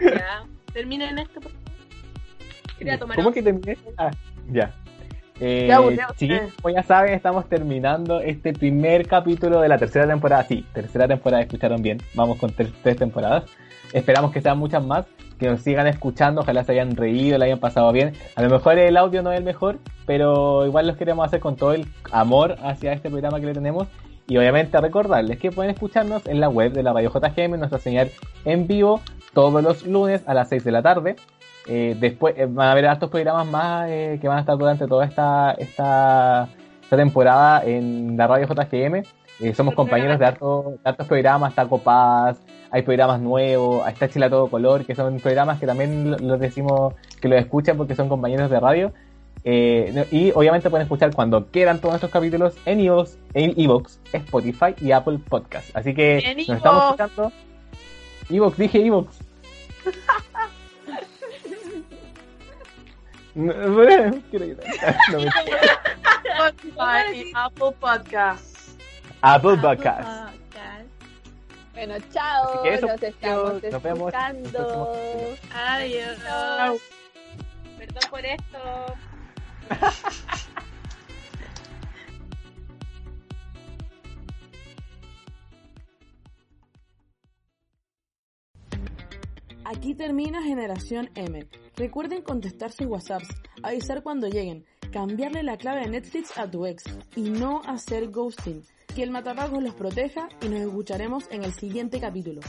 Ya, terminen esto. por favor. Quería tomar
¿Cómo
agua.
que terminé? Ah, ya. Eh, chiquillos, como ya saben, estamos terminando este primer capítulo de la tercera temporada. Sí, tercera temporada, escucharon bien. Vamos con ter- tres temporadas. Esperamos que sean muchas más, que nos sigan escuchando, ojalá se hayan reído, le hayan pasado bien. A lo mejor el audio no es el mejor, pero igual los queremos hacer con todo el amor hacia este programa que le tenemos. Y obviamente recordarles que pueden escucharnos en la web de la Radio JGM, nuestra señal en vivo, todos los lunes a las 6 de la tarde. Eh, después eh, van a haber hartos programas más eh, que van a estar durante toda esta, esta, esta temporada en la radio JGM. Eh, somos compañeros de hartos, de hartos programas, está Copaz, hay programas nuevos, está Chile a todo color, que son programas que también lo- los decimos que los escuchan porque son compañeros de radio. Y obviamente pueden escuchar cuando quieran todos estos capítulos en iVoox, en iVoox, Spotify y Apple Podcast. Así que nos estamos escuchando. iVoox, dije iVoox. No, quiero. No.
Spotify y Apple Podcasts.
Apple Podcast.
Bueno, chao.
Así que eso,
nos estamos
nos vemos.
Adiós. Perdón por esto.
Aquí termina Generación M. Recuerden contestar sus WhatsApps, avisar cuando lleguen, cambiarle la clave de Netflix a tu ex y no hacer ghosting. Que el matapagos los proteja y nos escucharemos en el siguiente capítulo.